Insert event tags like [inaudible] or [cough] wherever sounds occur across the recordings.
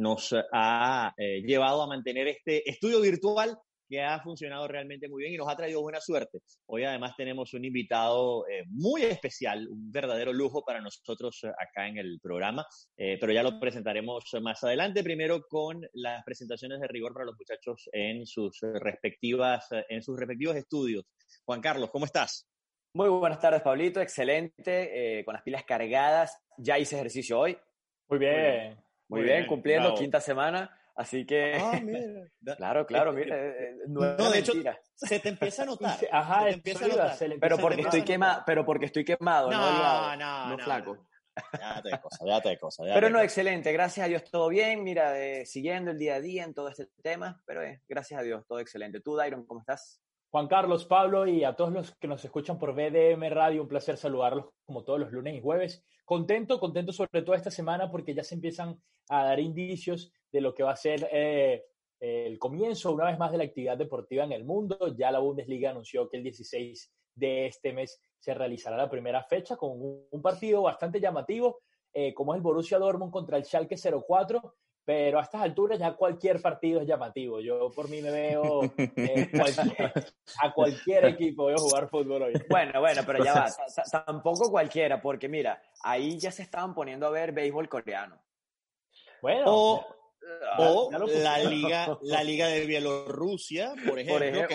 nos ha eh, llevado a mantener este estudio virtual que ha funcionado realmente muy bien y nos ha traído buena suerte. Hoy además tenemos un invitado eh, muy especial, un verdadero lujo para nosotros eh, acá en el programa, pero ya lo presentaremos más adelante, primero con las presentaciones de rigor para los muchachos en sus respectivas, en sus respectivos estudios. Juan Carlos, ¿cómo estás? Muy buenas tardes, Pablito, excelente, con las pilas cargadas, ya hice ejercicio hoy. Muy bien. Muy, bien, cumpliendo quinta semana. Así que. Ah, [laughs] mira. claro, claro, mira. Eh, no, de hecho, se te empieza a notar. [laughs] Ajá, se te empieza a notar. Pero porque, estoy quemado, pero porque estoy quemado, no, no, no, no, flaco. Ya te cosa, ya te cosa. pero no, excelente, gracias a Dios todo bien, mira, eh, siguiendo el día a día en todo este tema, pero eh, gracias a Dios todo excelente. ¿Tú, Dairon, cómo estás? Juan Carlos, Pablo y a todos los que nos escuchan por BDM Radio, un placer saludarlos como todos los lunes y jueves. Contento, contento sobre todo esta semana porque ya se empiezan a dar indicios de lo que va a ser eh, el comienzo una vez más de la actividad deportiva en el mundo. Ya la Bundesliga anunció que el 16 de este mes se realizará la primera fecha con un, partido bastante llamativo, eh, como es el Borussia Dortmund contra el Schalke 04 pero a estas alturas ya cualquier partido es llamativo. Yo por mí me veo eh, a cualquier equipo voy a jugar fútbol hoy. Bueno, bueno, pero ya va, tampoco cualquiera, porque mira, ahí ya se estaban poniendo a ver béisbol coreano. Bueno, o la liga, la [laughs] liga de Bielorrusia, por ejemplo,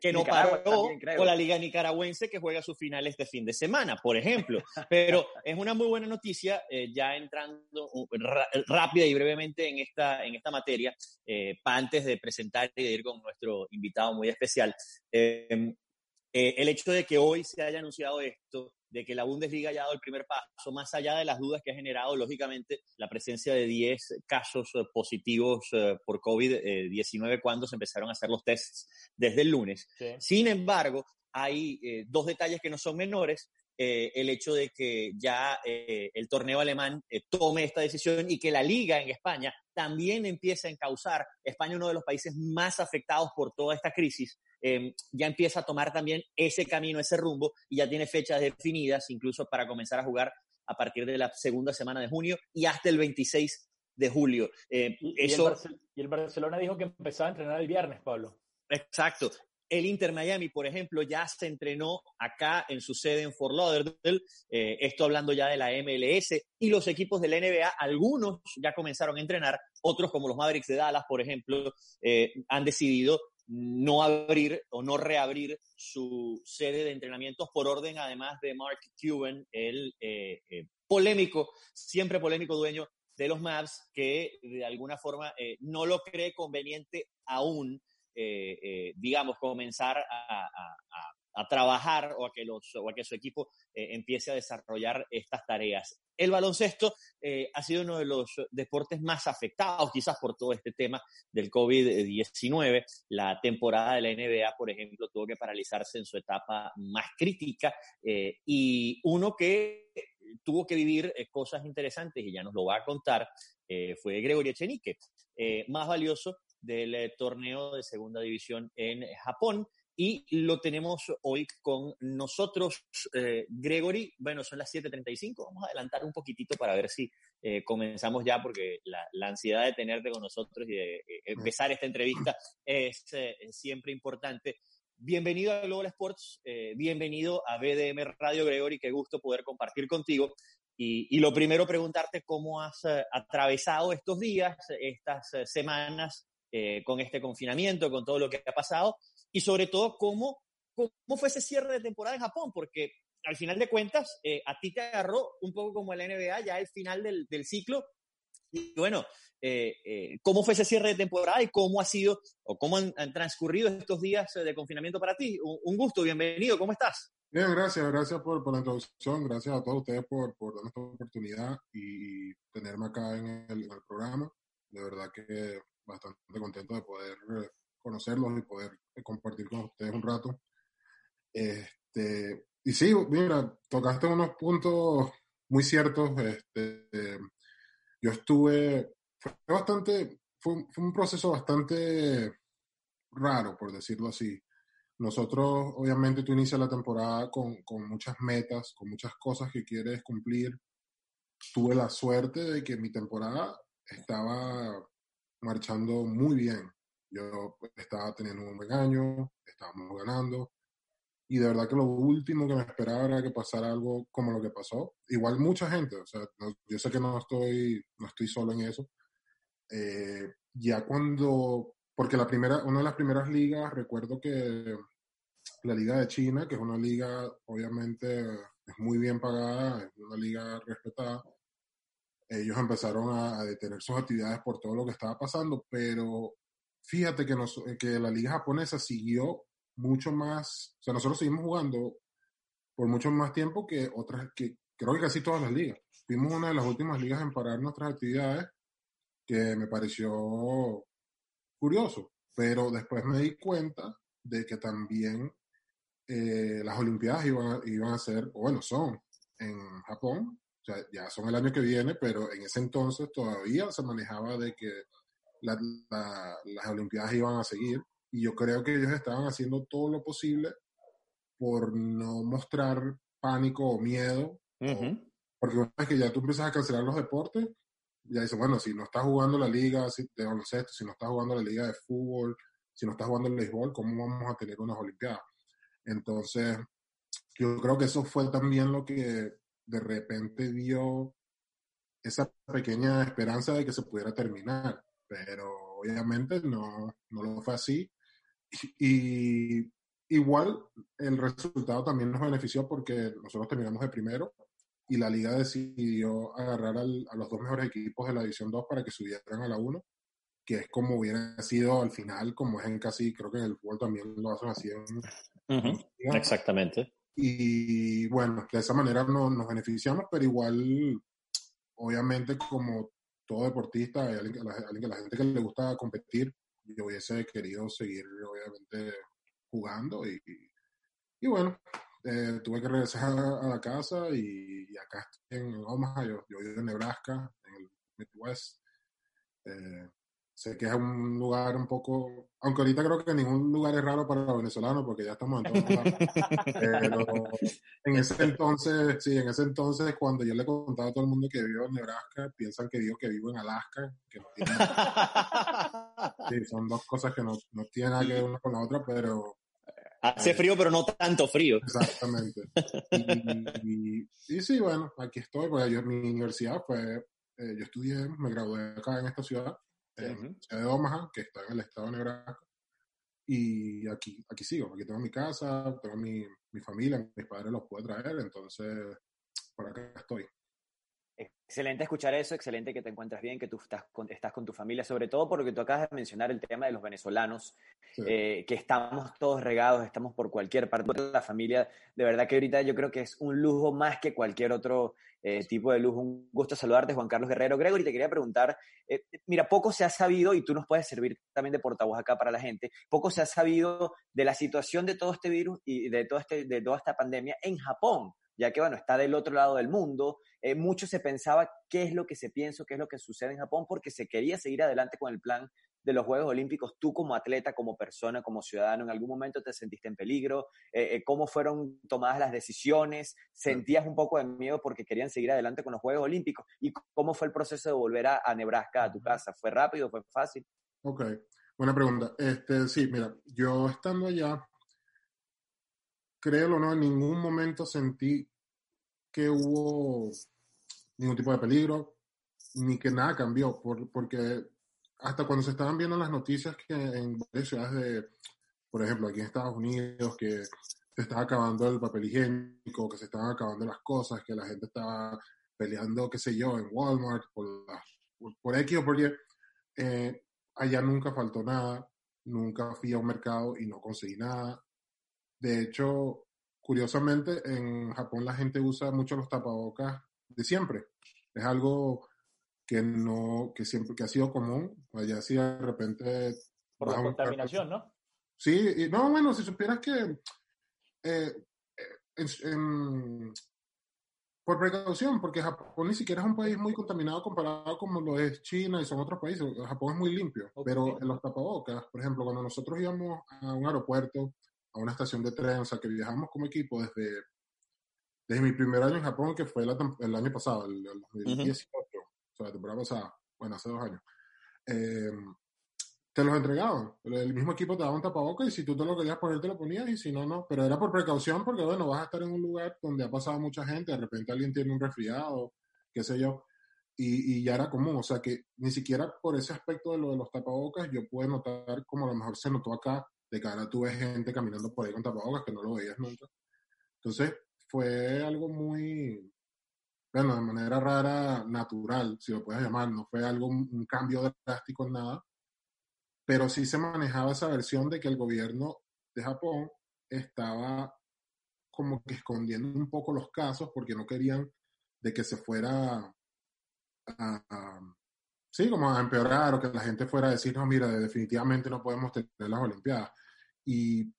que no, paró, o la liga nicaragüense que juega sus finales este fin de semana, por ejemplo. Pero es una muy buena noticia, eh, ya entrando uh, rápida y brevemente en esta, en esta materia, eh, antes de presentar y de ir con nuestro invitado muy especial. Eh, el hecho de que hoy se haya anunciado esto de que la Bundesliga haya dado el primer paso, más allá de las dudas que ha generado, lógicamente, la presencia de 10 casos eh, positivos eh, por COVID-19 cuando se empezaron a hacer los tests desde el lunes. Sin embargo, hay eh, dos detalles que no son menores. El hecho de que ya el torneo alemán tome esta decisión y que la liga en España también empiece a encauzar, España uno de los países más afectados por toda esta crisis, Em, ya empieza a tomar también ese camino, ese rumbo, y ya tiene fechas definidas, incluso para comenzar a jugar a partir de la segunda semana de junio y hasta el 26 de julio. Eh, y, eso... y, el Barcelona dijo que empezaba a entrenar el viernes, Pablo. Exacto. El Inter Miami, por ejemplo, ya se entrenó acá en su sede en Fort Lauderdale. Eh, esto hablando ya de la MLS y los equipos de la NBA. Algunos ya comenzaron a entrenar, otros como los Mavericks de Dallas, por ejemplo, eh, han decidido no abrir o no reabrir su sede de entrenamientos por orden además de Mark Cuban, el eh, eh, polémico, siempre polémico dueño de los Mavs, que de alguna forma eh, no lo cree conveniente aún, digamos, comenzar a, a trabajar o a que, los, o a que su equipo eh, empiece a desarrollar estas tareas. El baloncesto eh, ha sido uno de los deportes más afectados quizás por todo este tema del COVID-19. La temporada de la NBA, por ejemplo, tuvo que paralizarse en su etapa más crítica eh, y uno que tuvo que vivir cosas interesantes y ya nos lo va a contar fue Gregorio Echenique, más valioso del torneo de segunda división en Japón y lo tenemos hoy con nosotros, eh, Gregory. Bueno, son las 7.35, vamos a adelantar un poquitito para ver si eh, comenzamos ya, porque la, ansiedad de tenerte con nosotros y de eh, empezar esta entrevista es siempre importante. Bienvenido a Global Sports, bienvenido a BDM Radio, Gregory, qué gusto poder compartir contigo. Y, y lo primero, preguntarte cómo has atravesado estos días, estas semanas con este confinamiento, con todo lo que ha pasado y sobre todo cómo, cómo fue ese cierre de temporada en Japón, porque al final de cuentas eh, a ti te agarró un poco como el NBA ya el final del, del ciclo. Y bueno, eh, eh, ¿cómo fue ese cierre de temporada y cómo ha sido o cómo han, transcurrido estos días de confinamiento para ti? Un, gusto, bienvenido, ¿cómo estás? Bien, gracias, gracias por, por, la introducción, gracias a todos ustedes por, por darme esta oportunidad y tenerme acá en el, en el, programa. De verdad que bastante contento de poder eh, conocerlos y poder compartir con ustedes un rato. Este, y sí, mira, tocaste unos puntos muy ciertos. Este, yo estuve, fue bastante, fue, fue un proceso bastante raro, por decirlo así. Nosotros, obviamente, tú inicias la temporada con, con, muchas metas, con muchas cosas que quieres cumplir. Tuve la suerte de que mi temporada estaba marchando muy bien. Yo estaba teniendo un buen año, estábamos ganando. Y de verdad que lo último que me esperaba era que pasara algo como lo que pasó. Igual mucha gente, o sea, no, yo sé que no estoy, no estoy solo en eso. Eh, ya cuando porque la primera, una de las primeras ligas, recuerdo que la liga de China, que es una liga obviamente es muy bien pagada, es una liga respetada, ellos empezaron a, detener sus actividades por todo lo que estaba pasando, pero fíjate que, nos, que la liga japonesa siguió mucho más, o sea, nosotros seguimos jugando por mucho más tiempo que otras, que creo que casi todas las ligas. Fuimos una de las últimas ligas en parar nuestras actividades, que me pareció curioso, pero después me di cuenta de que también eh, las Olimpiadas iban iban a ser, o bueno, son en Japón, o sea, ya son el año que viene, pero en ese entonces todavía se manejaba de que la, la, las Olimpiadas iban a seguir y yo creo que ellos estaban haciendo todo lo posible por no mostrar pánico o miedo, uh -huh. porque una vez que ya tú empiezas a cancelar los deportes, ya dice, bueno, si no estás jugando la liga de baloncesto, si no estás jugando la liga de fútbol, si no estás jugando el béisbol, ¿cómo vamos a tener unas Olimpiadas? Entonces, yo creo que eso fue también lo que de repente dio esa pequeña esperanza de que se pudiera terminar, pero obviamente no, no lo fue así. Y, [laughs] y igual el resultado también nos benefició porque nosotros terminamos de primero y la liga decidió agarrar al, a los dos mejores equipos de la División 2 para que subieran a la 1, que es como hubiera sido al final, como es en casi, creo que en el fútbol también lo hacen así. En, uh -huh. Exactamente. Y bueno, de esa manera no, nos beneficiamos, pero igual, obviamente, como todo deportista, hay alguien, alguien, la gente que le gusta competir, yo hubiese querido seguir, obviamente, jugando y, y bueno, eh, tuve que regresar a, la casa y, y, acá estoy en Omaha, yo, yo vivo en Nebraska, en el Midwest. Eh, sé que es un lugar un poco, aunque ahorita creo que ningún lugar es raro para los venezolanos porque ya estamos en todos lados. Pero en ese entonces, sí, en ese entonces cuando yo le contaba a todo el mundo que vivo en Nebraska, piensan que digo que vivo en Alaska, que no tiene... sí, son dos cosas que no, no tienen nada que ver una con la otra, pero Hace frío, pero no tanto frío. Exactamente. Y, y, y sí, bueno, aquí estoy, porque yo, mi universidad fue, eh, yo estudié, me gradué acá en esta ciudad, en uh -huh. ciudad de Omaha, que está en el estado de Nebraska, y aquí, aquí sigo, aquí tengo mi casa, tengo mi, mi familia, mis padres los puedo traer, entonces por acá estoy. Excelente escuchar eso, excelente que te encuentres bien, que tú estás con, estás con tu familia, sobre todo porque tú acabas de mencionar el tema de los venezolanos, sí. eh, que estamos todos regados, estamos por cualquier parte de la familia. De verdad que ahorita yo creo que es un lujo más que cualquier otro eh, tipo de lujo. Un gusto saludarte, Juan Carlos Guerrero. Gregory, te quería preguntar, eh, mira, poco se ha sabido, y tú nos puedes servir también de portavoz acá para la gente, poco se ha sabido de la situación de todo este virus y de, todo este, de toda esta pandemia en Japón ya que, bueno, está del otro lado del mundo. Eh, mucho se pensaba qué es lo que se piensa, qué es lo que sucede en Japón, porque se quería seguir adelante con el plan de los Juegos Olímpicos. Tú como atleta, como persona, como ciudadano, ¿en algún momento te sentiste en peligro? Eh, eh, ¿Cómo fueron tomadas las decisiones? ¿Sentías un poco de miedo porque querían seguir adelante con los Juegos Olímpicos? ¿Y cómo fue el proceso de volver a, a Nebraska, a tu casa? ¿Fue rápido? ¿Fue fácil? Ok, buena pregunta. Este, sí, mira, yo estando allá, créelo o no, en ningún momento sentí que hubo ningún tipo de peligro, ni que nada cambió, por, porque hasta cuando se estaban viendo las noticias que en varias ciudades de, por ejemplo, aquí en Estados Unidos, que se estaba acabando el papel higiénico, que se estaban acabando las cosas, que la gente estaba peleando, qué sé yo, en Walmart, por, la, por, por X o por Y, eh, allá nunca faltó nada, nunca fui a un mercado y no conseguí nada. De hecho, curiosamente, en Japón la gente usa mucho los tapabocas de siempre. Es algo que no, que siempre, que ha sido común. Allá sí de repente... Por la contaminación, ¿no? Sí, y, no, bueno, si supieras que eh, por precaución, porque Japón ni siquiera es un país muy contaminado comparado como lo es China y son otros países. Japón es muy limpio, pero en los tapabocas, por ejemplo, cuando nosotros íbamos a un aeropuerto, a una estación de tren, o sea, que viajamos como equipo desde, desde mi primer año en Japón, que fue el año pasado, el, 2018, o sea, la temporada pasada, bueno, hace dos años. Eh, te los entregaban. El mismo equipo te daba un tapabocas y si tú te lo querías poner, te lo ponías y si no, no. Pero era por precaución porque, bueno, vas a estar en un lugar donde ha pasado mucha gente, de repente alguien tiene un resfriado, qué sé yo, y, y ya era común. O sea que ni siquiera por ese aspecto de lo de los tapabocas yo pude notar como a lo mejor se notó acá, de cara tú ves gente caminando por ahí con tapabocas que no lo veías nunca. Entonces fue algo muy, bueno, de manera rara, natural, si lo puedes llamar, no fue algo, un cambio drástico en nada pero sí se manejaba esa versión de que el gobierno de Japón estaba como que escondiendo un poco los casos porque no querían de que se fuera a, sí, como a empeorar o que la gente fuera a decir, no, mira, definitivamente no podemos tener las Olimpiadas. Y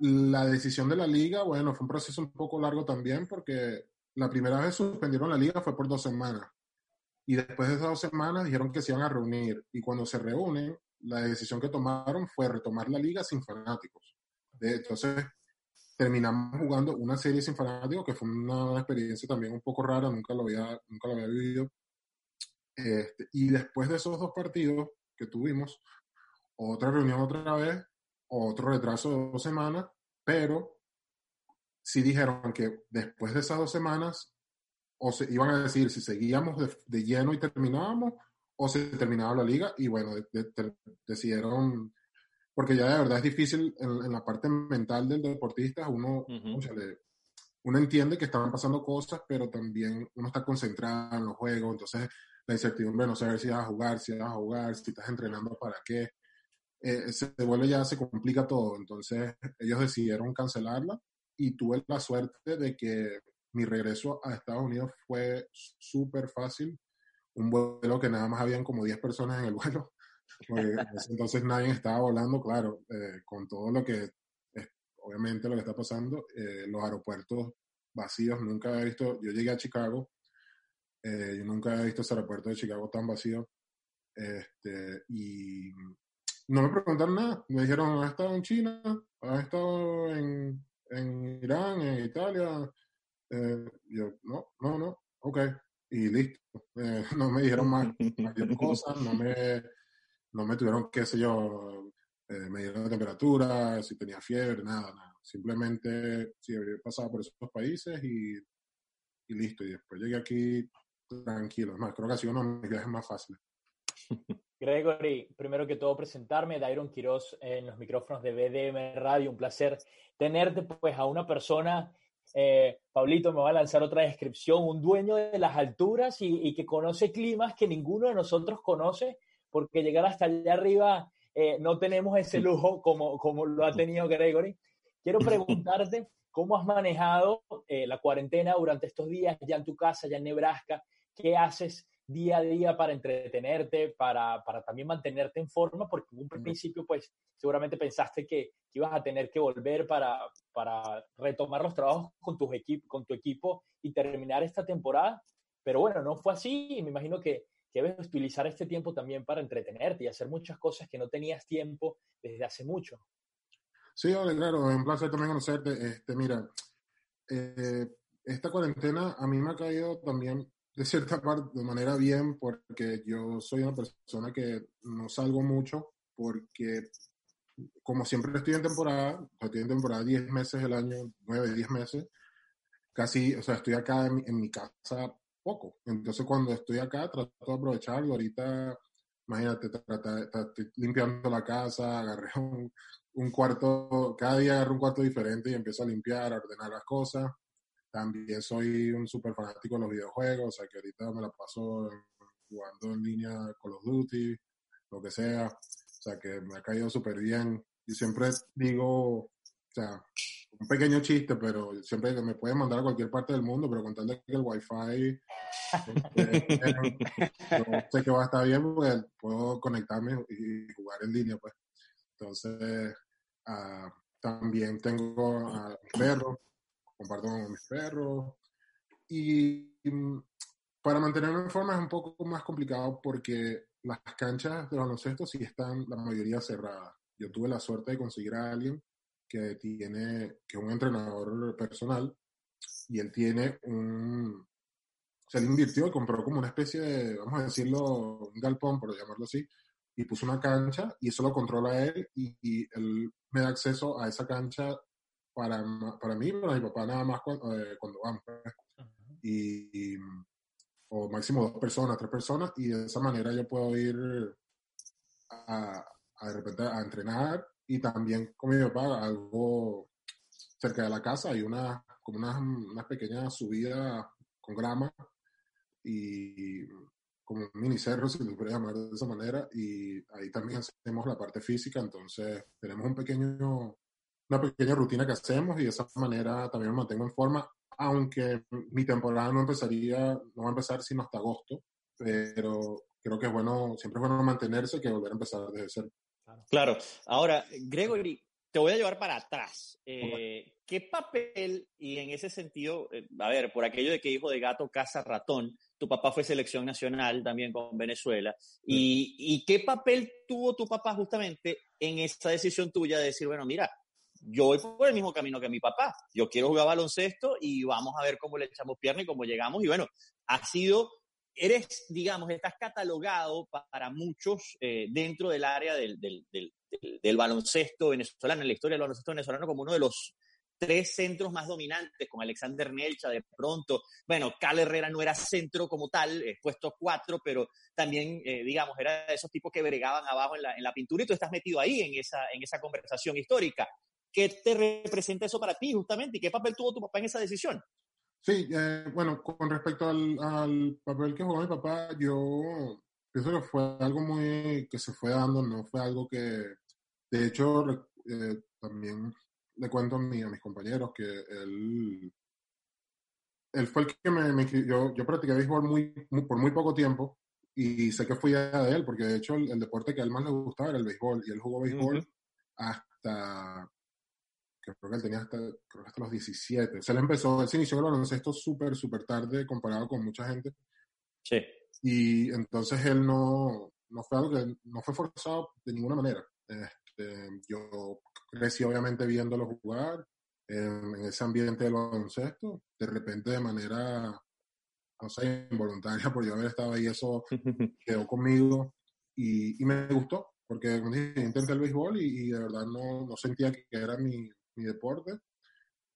la decisión de la liga, bueno, fue un proceso un poco largo también porque la primera vez suspendieron la liga fue por dos semanas. Y después de esas dos semanas dijeron que se iban a reunir. Y cuando se reúnen, la decisión que tomaron fue retomar la liga sin fanáticos. Entonces, terminamos jugando una serie sin fanáticos, que fue una experiencia también un poco rara, nunca lo había, nunca lo había vivido. Este, y después de esos dos partidos que tuvimos, otra reunión otra vez, otro retraso de dos semanas, pero sí dijeron que después de esas dos semanas, o se iban a decir si seguíamos de, de lleno y terminábamos, o se terminaba la liga y bueno, decidieron, porque ya de verdad es difícil en, la parte mental del deportista, uno, uno entiende que estaban pasando cosas, pero también uno está concentrado en los juegos, entonces la incertidumbre no saber si vas a jugar, si vas a jugar, si estás entrenando para qué, eh, se vuelve ya, se complica todo, entonces ellos decidieron cancelarla y tuve la suerte de que mi regreso a Estados Unidos fue súper fácil un vuelo que nada más habían como 10 personas en el [laughs] vuelo. entonces nadie estaba volando, claro, eh, con todo lo que, obviamente lo que está pasando, eh, los aeropuertos vacíos, nunca he visto, yo llegué a Chicago, eh, yo nunca he visto ese aeropuerto de Chicago tan vacío, este, y no me preguntaron nada, me dijeron, ¿has estado en China? ¿Has estado en, en Irán, en Italia? yo, no, no, no, ok, y listo. [laughs] Eh, no me dijeron más, cosas, no me, no me tuvieron, qué sé yo, eh, me dieron la temperatura, si tenía fiebre, nada, nada. Simplemente, sí, había pasado por esos países y, y listo. Y después llegué aquí tranquilo. más, creo que ha sido uno de mis viajes más fáciles. [laughs] Gregory, primero que todo presentarme, Dairon Quiroz en los micrófonos de BDM Radio, un placer tenerte pues a una persona eh, Pablito me va a lanzar otra descripción, un dueño de las alturas y, que conoce climas que ninguno de nosotros conoce, porque llegar hasta allá arriba eh, no tenemos ese lujo como, como lo ha tenido Gregory. Quiero preguntarte [laughs] cómo has manejado eh, la cuarentena durante estos días, ya en tu casa, ya en Nebraska, qué haces día a día para entretenerte, para, para también mantenerte en forma, porque en un principio, pues, seguramente pensaste que, ibas a tener que volver para, para retomar los trabajos con, tus con tu equipo y terminar esta temporada. Pero bueno, no fue así y me imagino que, que debes utilizar este tiempo también para entretenerte y hacer muchas cosas que no tenías tiempo desde hace mucho. Sí, claro, es un placer también conocerte. Este, mira, eh, esta cuarentena a mí me ha caído también de cierta parte, de manera bien, porque yo soy una persona que no salgo mucho, porque como siempre estoy en temporada, estoy en temporada 10 meses el año, 9, 10 meses, casi, o sea, estoy acá en, mi casa poco. Entonces cuando estoy acá trato de aprovecharlo. Ahorita, imagínate, estoy limpiando la casa, agarré un, un, cuarto, cada día agarro un cuarto diferente y empiezo a limpiar, a ordenar las cosas. También soy un súper fanático de los videojuegos, o sea que ahorita me la paso jugando en línea Call of Duty, lo que sea. O sea que me ha caído súper bien. Y siempre digo, o sea, un pequeño chiste, pero siempre me pueden mandar a cualquier parte del mundo, pero contarle que el wifi este, [laughs] sé que va a estar bien porque puedo conectarme y jugar en línea, pues. Entonces, uh, también tengo a mis perros, comparto con mis perros. Y mm, para mantenerme en forma es un poco más complicado porque las canchas de baloncesto sí están la mayoría cerradas. Yo tuve la suerte de conseguir a alguien que tiene, que es un entrenador personal, y él tiene un, se le invirtió y compró como una especie de, vamos a decirlo, un galpón, por llamarlo así, y puso una cancha y eso lo controla él y, él me da acceso a esa cancha para, para mí, para mi papá nada más cuando, eh, cuando vamos. Pues. Y, o máximo dos personas, tres personas, y de esa manera yo puedo ir a, a de repente a entrenar y también con mi papá algo cerca de la casa hay una como una, una pequeña subida con grama y como un mini cerro, si lo puede llamar de esa manera, y ahí también hacemos la parte física, entonces tenemos un pequeño, una pequeña rutina que hacemos y de esa manera también me mantengo en forma, aunque mi temporada no empezaría, no va a empezar sino hasta agosto, pero creo que es bueno, siempre es bueno mantenerse que volver a empezar desde cero. Claro. Ahora, Gregory, te voy a llevar para atrás. Eh, ¿Qué papel, y en ese sentido, eh, a ver, por aquello de que hijo de gato caza ratón, tu papá fue selección nacional también con Venezuela, y, y, qué papel tuvo tu papá justamente en esa decisión tuya de decir, bueno, mira, yo voy por el mismo camino que mi papá, yo quiero jugar baloncesto y vamos a ver cómo le echamos pierna y cómo llegamos, y bueno, ha sido eres, digamos, estás catalogado para muchos eh, dentro del área del, del, del, del, baloncesto venezolano, en la historia del baloncesto venezolano, como uno de los tres centros más dominantes, con Alexander Nelcha de pronto. Bueno, Cal Herrera no era centro como tal, puesto cuatro, pero también, eh, digamos, era de esos tipos que bregaban abajo en la, en la pintura y tú estás metido ahí en esa, en esa conversación histórica. ¿Qué te representa eso para ti justamente y qué papel tuvo tu papá en esa decisión? Sí, eh, bueno, con respecto al, al, papel que jugó mi papá, yo pienso que fue algo muy que se fue dando, no fue algo que, de hecho, eh, también le cuento a, mí, a mis compañeros que él, él fue el que me, me yo, yo practiqué béisbol muy, por muy poco tiempo y sé que fui a de él, porque de hecho el, deporte que a él más le gustaba era el béisbol y él jugó béisbol hasta creo que él tenía hasta, creo que hasta los 17. O sea, él empezó, él se inició el baloncesto súper, súper tarde comparado con mucha gente. Sí. Y entonces él no, no fue algo que, no fue forzado de ninguna manera. Este, yo crecí obviamente viéndolo jugar en, ese ambiente del baloncesto. De repente de manera, no sé, involuntaria [laughs] por yo haber estado ahí, eso [laughs] quedó conmigo y, y me gustó porque intenté el béisbol y, y, de verdad no, no sentía que era mi, mi deporte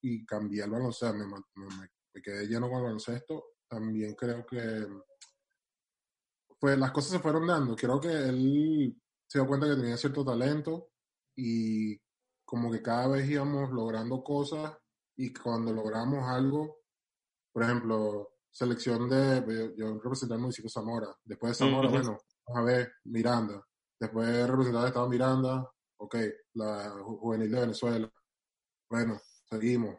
y cambié el baloncesto, me, me, quedé lleno con el baloncesto. También creo que pues las cosas se fueron dando. Creo que él se dio cuenta que tenía cierto talento y como que cada vez íbamos logrando cosas y cuando logramos algo, por ejemplo, selección de, yo, representé al municipio de Zamora, después de Zamora, bueno, vamos a ver, Miranda, después de representar el Estado Miranda, ok, la juvenil de Venezuela, bueno, seguimos.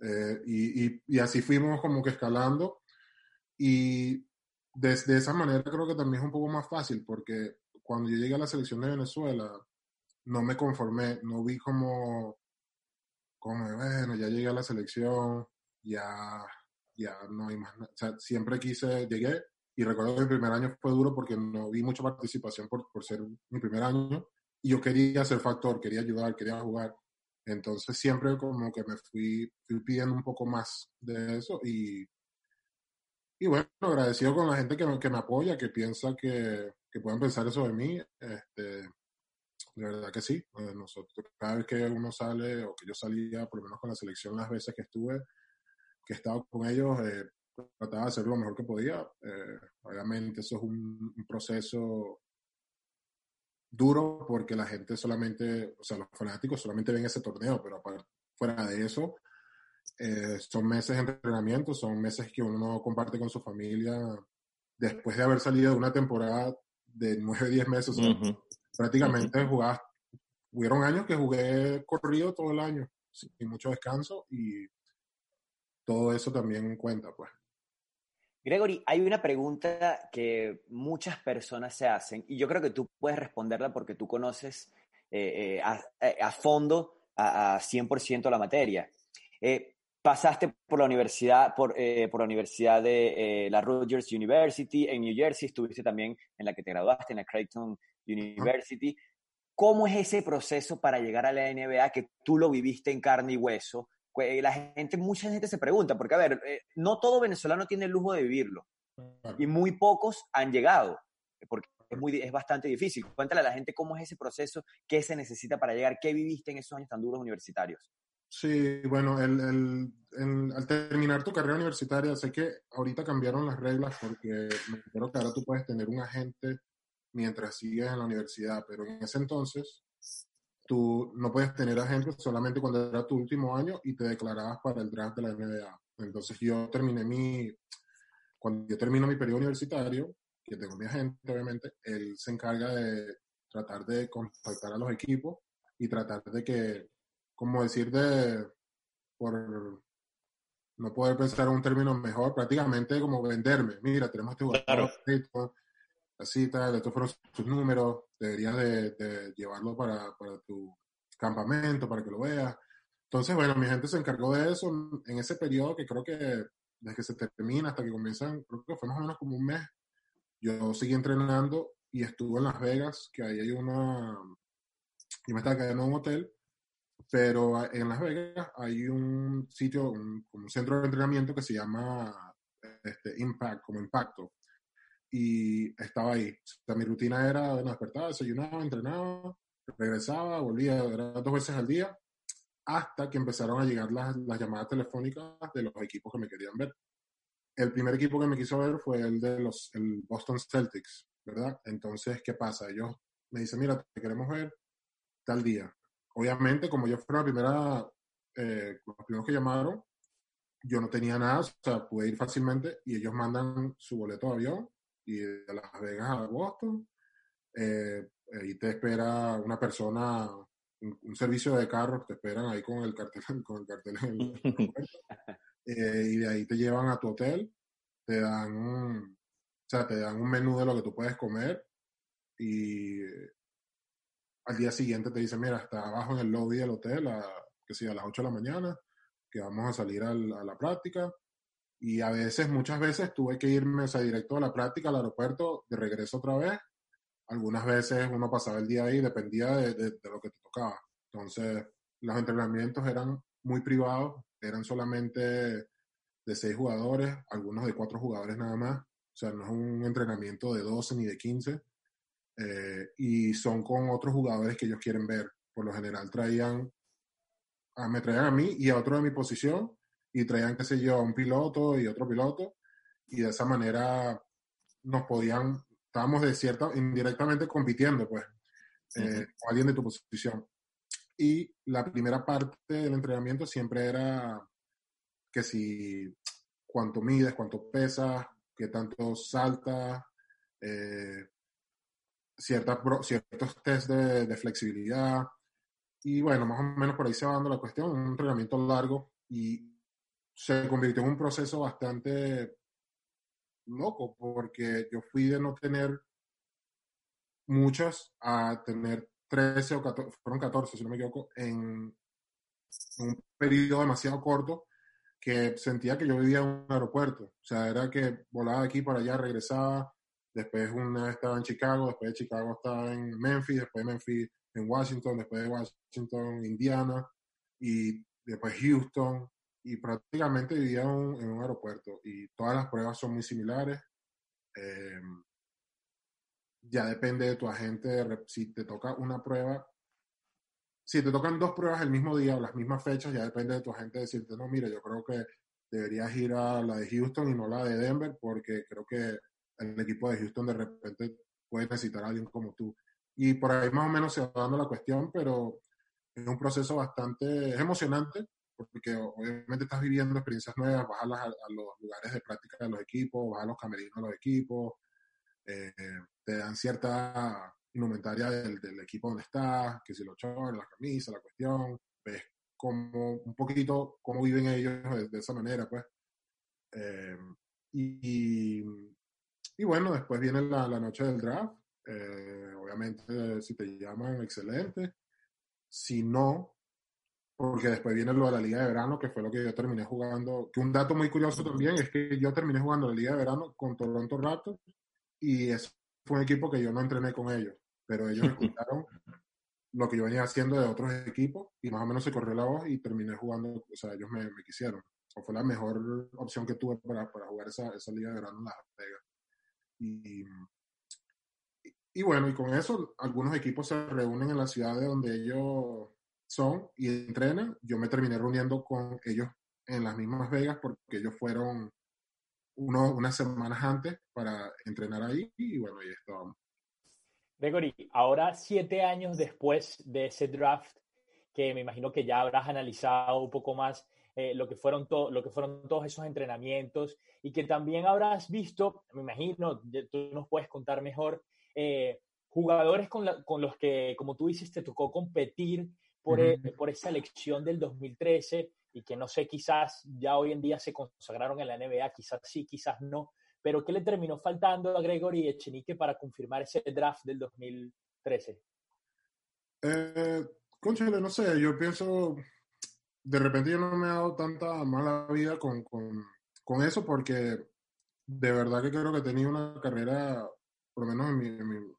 Eh, y, y, así fuimos como que escalando. Y desde esa manera creo que también es un poco más fácil, porque cuando yo llegué a la selección de Venezuela, no me conformé, no vi como, como bueno, ya llegué a la selección, ya, ya no hay más. O sea, siempre quise, llegué, y recuerdo que el primer año fue duro porque no vi mucha participación por, por ser mi primer año, y yo quería ser factor, quería ayudar, quería jugar. Entonces siempre como que me fui, pidiendo un poco más de eso y, y bueno, agradecido con la gente que me, que me apoya, que piensa que, que puedan pensar eso de mí. Este, de verdad que sí. Eh, nosotros, cada vez que uno sale o que yo salía, por lo menos con la selección las veces que estuve, que he estado con ellos, eh, trataba de hacer lo mejor que podía. Eh, obviamente eso es un proceso duro porque la gente solamente, o sea, los fanáticos solamente ven ese torneo, pero fuera de eso, eh, son meses de entrenamiento, son meses que uno comparte con su familia después de haber salido de una temporada de 9, 10 meses. prácticamente uh hubieron años que jugué corrido todo el año sin mucho descanso y todo eso también cuenta, pues. Gregory, hay una pregunta que muchas personas se hacen y yo creo que tú puedes responderla porque tú conoces eh, eh, eh, a, fondo, a, 100% la materia. pasaste por la universidad, por, por la universidad de la Rutgers University en New Jersey, estuviste también en la que te graduaste, en la Creighton University. ¿Cómo es ese proceso para llegar a la NBA que tú lo viviste en carne y hueso? Pues, la gente, mucha gente se pregunta, porque a ver, eh, no todo venezolano tiene el lujo de vivirlo y muy pocos han llegado, porque es, muy, es bastante difícil. Cuéntale a la gente cómo es ese proceso, qué se necesita para llegar, qué viviste en esos años tan duros universitarios. Sí, bueno, el, el, al terminar tu carrera universitaria, sé que ahorita cambiaron las reglas porque me creo que ahora tú puedes tener un agente mientras sigues en la universidad, pero en ese entonces tú no puedes tener agentes solamente cuando era tu último año y te declarabas para el draft de la NBA. Entonces yo terminé mi, cuando yo termino mi periodo universitario, que tengo mi agente obviamente, él se encarga de tratar de contactar a los equipos y tratar de que, como decir, de, por no poder pensar un término mejor, prácticamente como venderme. Mira, tenemos este jugador, así tal, estos fueron sus números, deberías de, llevarlo para, para, tu campamento, para que lo veas. Entonces, bueno, mi gente se encargó de eso en ese periodo que creo que desde que se termina hasta que comienzan, creo que fue más o menos como un mes, yo seguí entrenando y estuve en Las Vegas, que ahí hay una, yo me estaba quedando en un hotel, pero en Las Vegas hay un sitio, un, un centro de entrenamiento que se llama este, Impact, como Impacto y estaba ahí. O sea, mi rutina era, bueno, despertaba, desayunaba, entrenaba, regresaba, volvía, era dos veces al día, hasta que empezaron a llegar las, las llamadas telefónicas de los equipos que me querían ver. El primer equipo que me quiso ver fue el de los el Boston Celtics, ¿verdad? Entonces, ¿qué pasa? Ellos me dicen, mira, te queremos ver tal día. Obviamente, como yo fui la primera, eh, los primeros que llamaron, yo no tenía nada, o sea, pude ir fácilmente y ellos mandan su boleto de avión y de Las Vegas a Boston. Eh, y te espera una persona, un, servicio de carros, te esperan ahí con el cartel, [laughs] con el cartel en el, eh, y de ahí te llevan a tu hotel, te dan, un, o sea, te dan un menú de lo que tú puedes comer y al día siguiente te dicen, mira, está abajo en el lobby del hotel, a, que sea a las 8 de la mañana, que vamos a salir a la práctica y a veces, muchas veces tuve que irme, directo a la práctica, al aeropuerto, de regreso otra vez. Algunas veces uno pasaba el día ahí, dependía de, de, lo que te tocaba. Entonces, los entrenamientos eran muy privados, eran solamente de seis jugadores, algunos de cuatro jugadores nada más. O sea, no es un entrenamiento de 12 ni de 15. Eh, y son con otros jugadores que ellos quieren ver. Por lo general traían, a, me traían a mí y a otro de mi posición y traían, qué sé yo, a un piloto y otro piloto, y de esa manera nos podían, estábamos de cierta, indirectamente compitiendo, pues, eh, con alguien de tu posición. Y la primera parte del entrenamiento siempre era que si cuánto mides, cuánto pesas, qué tanto saltas, eh, ciertas, ciertos test de, de, flexibilidad. Y bueno, más o menos por ahí se va dando la cuestión, un entrenamiento largo y se convirtió en un proceso bastante loco, porque yo fui de no tener muchas a tener 13 o 14, fueron 14, si no me equivoco, en un periodo demasiado corto que sentía que yo vivía en un aeropuerto. O sea, era que volaba de aquí para allá, regresaba, después una estaba en Chicago, después de Chicago estaba en Memphis, después de Memphis en Washington, después de Washington, Indiana, y después Houston, y prácticamente vivía en un aeropuerto y todas las pruebas son muy similares. Eh, ya depende de tu agente, si te toca una prueba, si te tocan dos pruebas el mismo día o las mismas fechas, ya depende de tu agente decirte, no, mira, yo creo que deberías ir a la de Houston y no la de Denver, porque creo que el equipo de Houston de repente puede necesitar a alguien como tú. Y por ahí más o menos se va dando la cuestión, pero es un proceso bastante, emocionante, porque obviamente estás viviendo experiencias nuevas, vas a, los lugares de práctica de los equipos, vas a los camerinos de los equipos, eh, te dan cierta indumentaria del, equipo donde estás, que si los shorts, la camisa, la cuestión, ves como un poquito cómo viven ellos de, esa manera, pues. Eh, y, y, bueno, después viene la, la noche del draft. Eh, obviamente, si te llaman, excelente. Si no, porque después viene lo de la Liga de Verano, que fue lo que yo terminé jugando. Que un dato muy curioso también es que yo terminé jugando la Liga de Verano con Toronto Raptors y es, fue un equipo que yo no entrené con ellos, pero ellos me [laughs] contaron lo que yo venía haciendo de otros equipos y más o menos se corrió la voz y terminé jugando, o sea, ellos me, me quisieron. O fue la mejor opción que tuve para, para jugar esa, esa liga de verano en Las Vegas. Y, y, bueno, y con eso algunos equipos se reúnen en la ciudad de donde ellos son y entrenan. Yo me terminé reuniendo con ellos en las mismas Vegas porque ellos fueron uno, unas semanas antes para entrenar ahí y bueno, ahí estábamos. Gregory, ahora siete años después de ese draft, que me imagino que ya habrás analizado un poco más eh, lo, que fueron lo que fueron todos esos entrenamientos y que también habrás visto, me imagino, tú nos puedes contar mejor, eh, jugadores con, con, los que, como tú dices, te tocó competir por, e, por esa elección del 2013 y que no sé, quizás ya hoy en día se consagraron en la NBA, quizás sí, quizás no, pero ¿qué le terminó faltando a Gregory Echenique para confirmar ese draft del 2013? Eh, conchale, no sé, yo pienso, de repente yo no me he dado tanta mala vida con, con, con eso porque de verdad que creo que he tenido una carrera, por lo menos en mi, en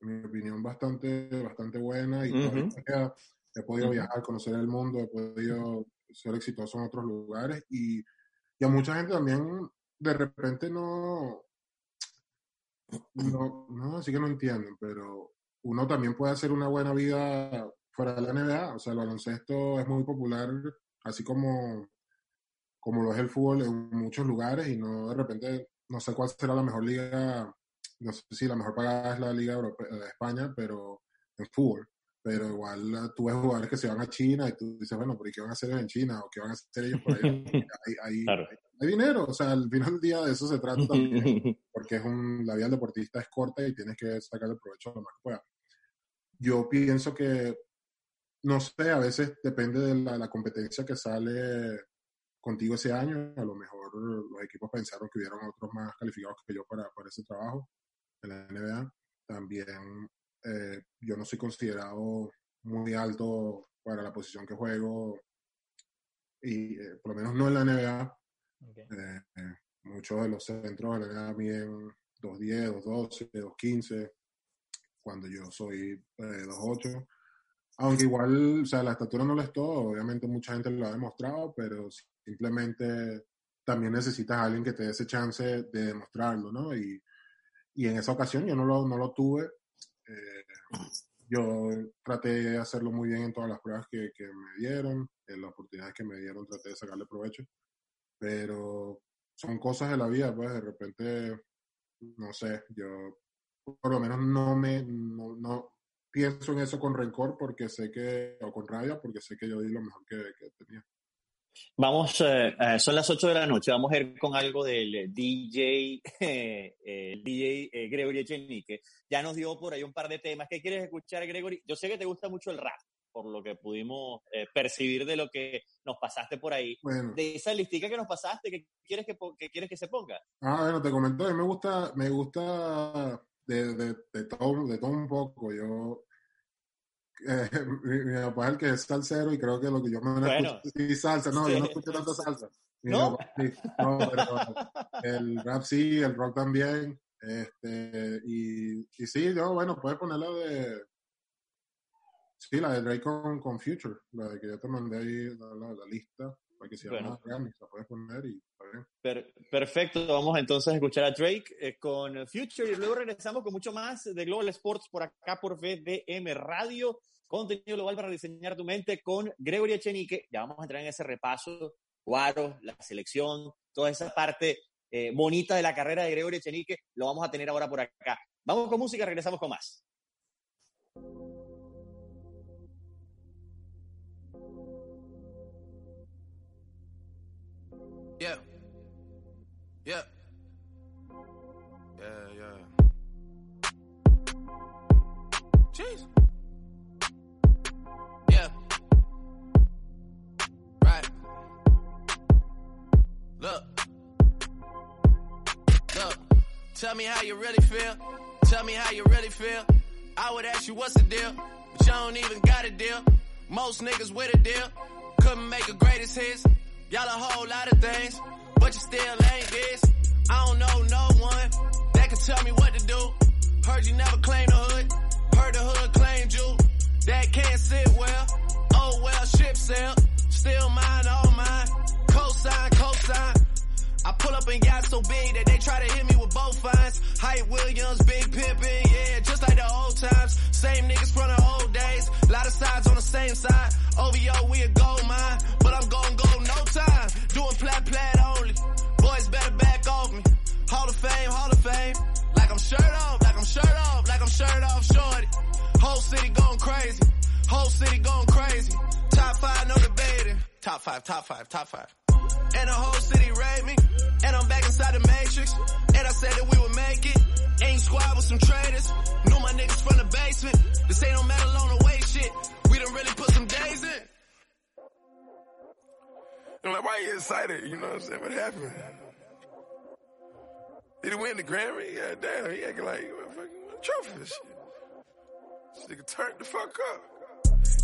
mi, opinión, bastante, bastante buena y he podido viajar, conocer el mundo, he podido ser exitoso en otros lugares y, y a mucha gente también de repente no, no, no, así que no entienden, pero uno también puede hacer una buena vida fuera de la NBA, o sea, el baloncesto es muy popular, así como, como lo es el fútbol en muchos lugares y no de repente, no sé cuál será la mejor liga, no sé si la mejor pagada es la Liga Europea de España, pero en fútbol pero igual ah, tú ves jugadores que se van a China y tú dices, bueno, ¿pero qué van a hacer en China? ¿O qué van a hacer ellos por ahí? [laughs] hay, hay, dinero, o sea, al final del día de eso se trata también, [laughs] porque es un, la vida del deportista es corta y tienes que sacar el provecho lo más que puedas. Yo pienso que, no sé, a veces depende de la, la competencia que sale contigo ese año, a lo mejor los equipos pensaron que hubieran otros más calificados que yo para, para ese trabajo en la NBA. También eh, yo no soy considerado muy alto para la posición que juego y eh, por lo menos no en la NBA. Eh, muchos de los centros de la NBA miden 2'10, 2'12, 2'15, cuando yo soy 2'8. Aunque igual, o sea, la estatura no lo es todo, obviamente mucha gente lo ha demostrado, pero simplemente también necesitas a alguien que te dé ese chance de demostrarlo, ¿no? Y, y en esa ocasión yo no lo, no lo tuve, eh, yo traté de hacerlo muy bien en todas las pruebas que, me dieron, en las oportunidades que me dieron traté de sacarle provecho, pero son cosas de la vida, pues de repente, no sé, yo por lo menos no me, no, no pienso en eso con rencor porque sé que, o con rabia, porque sé que yo di lo mejor que tenía. Vamos, eh, eh, son las 8 de la noche, vamos a ir con algo del DJ, eh, DJ [laughs] Gregory Echenique. Ya nos dio por ahí un par de temas. ¿Qué quieres escuchar, Gregory? Yo sé que te gusta mucho el rap, por lo que pudimos percibir de lo que nos pasaste por ahí. De esa listica que nos pasaste, ¿qué quieres que, quieres que se ponga? Ah, bueno, te comento, a mí me gusta, me gusta de, de, de, todo, de todo un poco. Yo eh, [laughs] mi, papá es el que es salsero y creo que lo que yo me bueno, escucho salsa, no, yo no escucho tanta salsa. [laughs] ¿No? no, pero [laughs] el rap sí, el rock también. Este, y, y sí, yo, bueno, puedes ponerla de. Sí, la de Drake con, con Future, la de que yo te mandé ahí la, la, lista, para que se llama bueno. la puedes poner y está bien. Per, perfecto, vamos entonces a escuchar a Drake eh, con Future y luego regresamos con mucho más de Global Sports por acá por VDM Radio contenido global para diseñar tu mente con Gregory Echenique. Ya vamos a entrar en ese repaso, Guaro, la selección, toda esa parte eh, bonita de la carrera de Gregory Echenique, lo vamos a tener ahora por acá. Vamos con música, regresamos con más. Yeah. Yeah. Yeah, yeah. Jeez. Yeah. Right. Look. Look. Tell me how you really feel. Tell me how you really feel. I would ask you what's the deal, but you don't even got a deal. Most niggas with a deal couldn't make a greatest hits. Y'all a whole lot of things, but you still ain't this. I don't know no one that can tell me what to do. Heard you never claimed the hood. Heard the hood claimed you. That can't sit well. Oh well, ship sail. Still mine, all mine. Cosign, cosign. I pull up and got so big that they try to hit me with both fines. Hype Williams, big pimpin', yeah, just like the old times. Same niggas from the old days. Lot of sides on the same side. OVO, we a gold mine, but I'm gon' go no time. Doing plat plat only. Boys better back off me. Hall of Fame, Hall of Fame. Like I'm shirt off, like I'm shirt off, like I'm shirt off, shorty. Whole city going crazy. Whole city going crazy. Top five, no debating. Top five, top five, top five. And the whole city rate me. And I'm back inside the matrix. And I said that we would make it. Ain't squad with some traitors. Knew my niggas from the basement. This ain't no metal on the way shit. We done really put some days in. I'm like, why you excited? You know what I'm saying? What happened? Did he win the Grammy? Yeah, damn, he acting like he won fucking trophy and shit. This nigga turned the fuck up.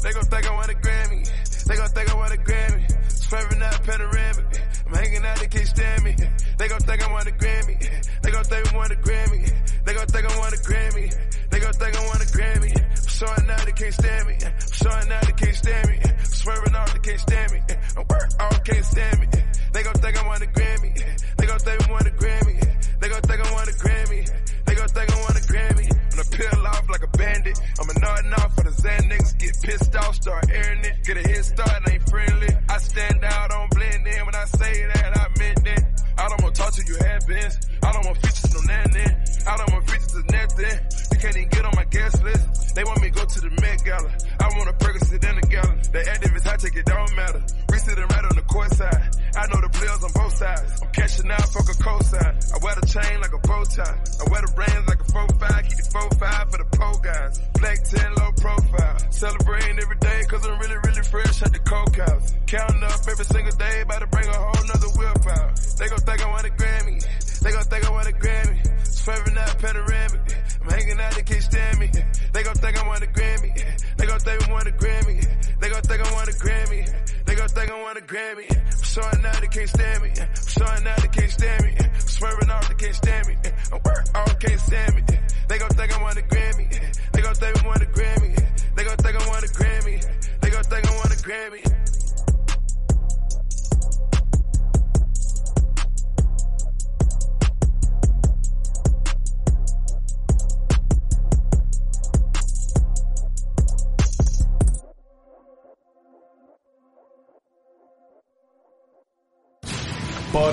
They gon' think I want a Grammy. They gon' think I want a Grammy. Swerving out panoramic. I'm hanging out, they can't stand me. They gon' think I want a Grammy. They gon' think I want a Grammy. They gon' think I want a Grammy. They gon' think I want a Grammy. I'm showing out, they can't stand me. I'm showing out, they can't stand me. I'm swerving off, they can't stand me. I'm work off, can't stand me. They gon' think I want a Grammy. They gon' think I want a Grammy. They gon' think I want a Grammy. They gon' think I want a Grammy. Peel off like a bandit. I'm a nodding off for the Zan niggas. Get pissed off, start airing it. Get a head start, ain't friendly. I stand out, don't blend in. When I say that, I meant it. I don't want to talk to you, have been. I don't want features, no nothing. I don't want features to nothing. Can't even get on my guest list. They want me to go to the Met Gala. I want a Percocet in the gallon. The activists, I take it, don't matter. We sitting right on the court side. I know the players on both sides. I'm cashing out, fuck a cosign. I wear the chain like a bow tie. I wear the rings like a 4-5. Keep the 4-5 for the pole guys. Black 10, low profile. Celebrating every day cause I'm really, really fresh at the coke house. Counting up every single day, about to bring a whole nother whip out. They gon' think I want a Grammy. They gon' think I want a Grammy. Swerving out panoramic. I'm hanging out, they can't stand me. They gon' think I want a Grammy. They gon' think I want a Grammy. They gon' think I want a Grammy. They gon' think I want a Grammy. I'm showing out, they can't stand me. I'm showing out, they can't stand me. I'm swerving off, they can't stand me. I'm work off, can't stand me. They gon' think I want a Grammy. They gon' think I want a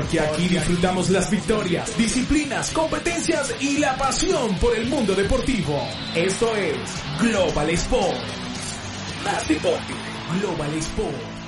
Porque aquí disfrutamos las victorias, disciplinas, competencias y la pasión por el mundo deportivo. Esto es Global Sports. Más deporte. Global Sports.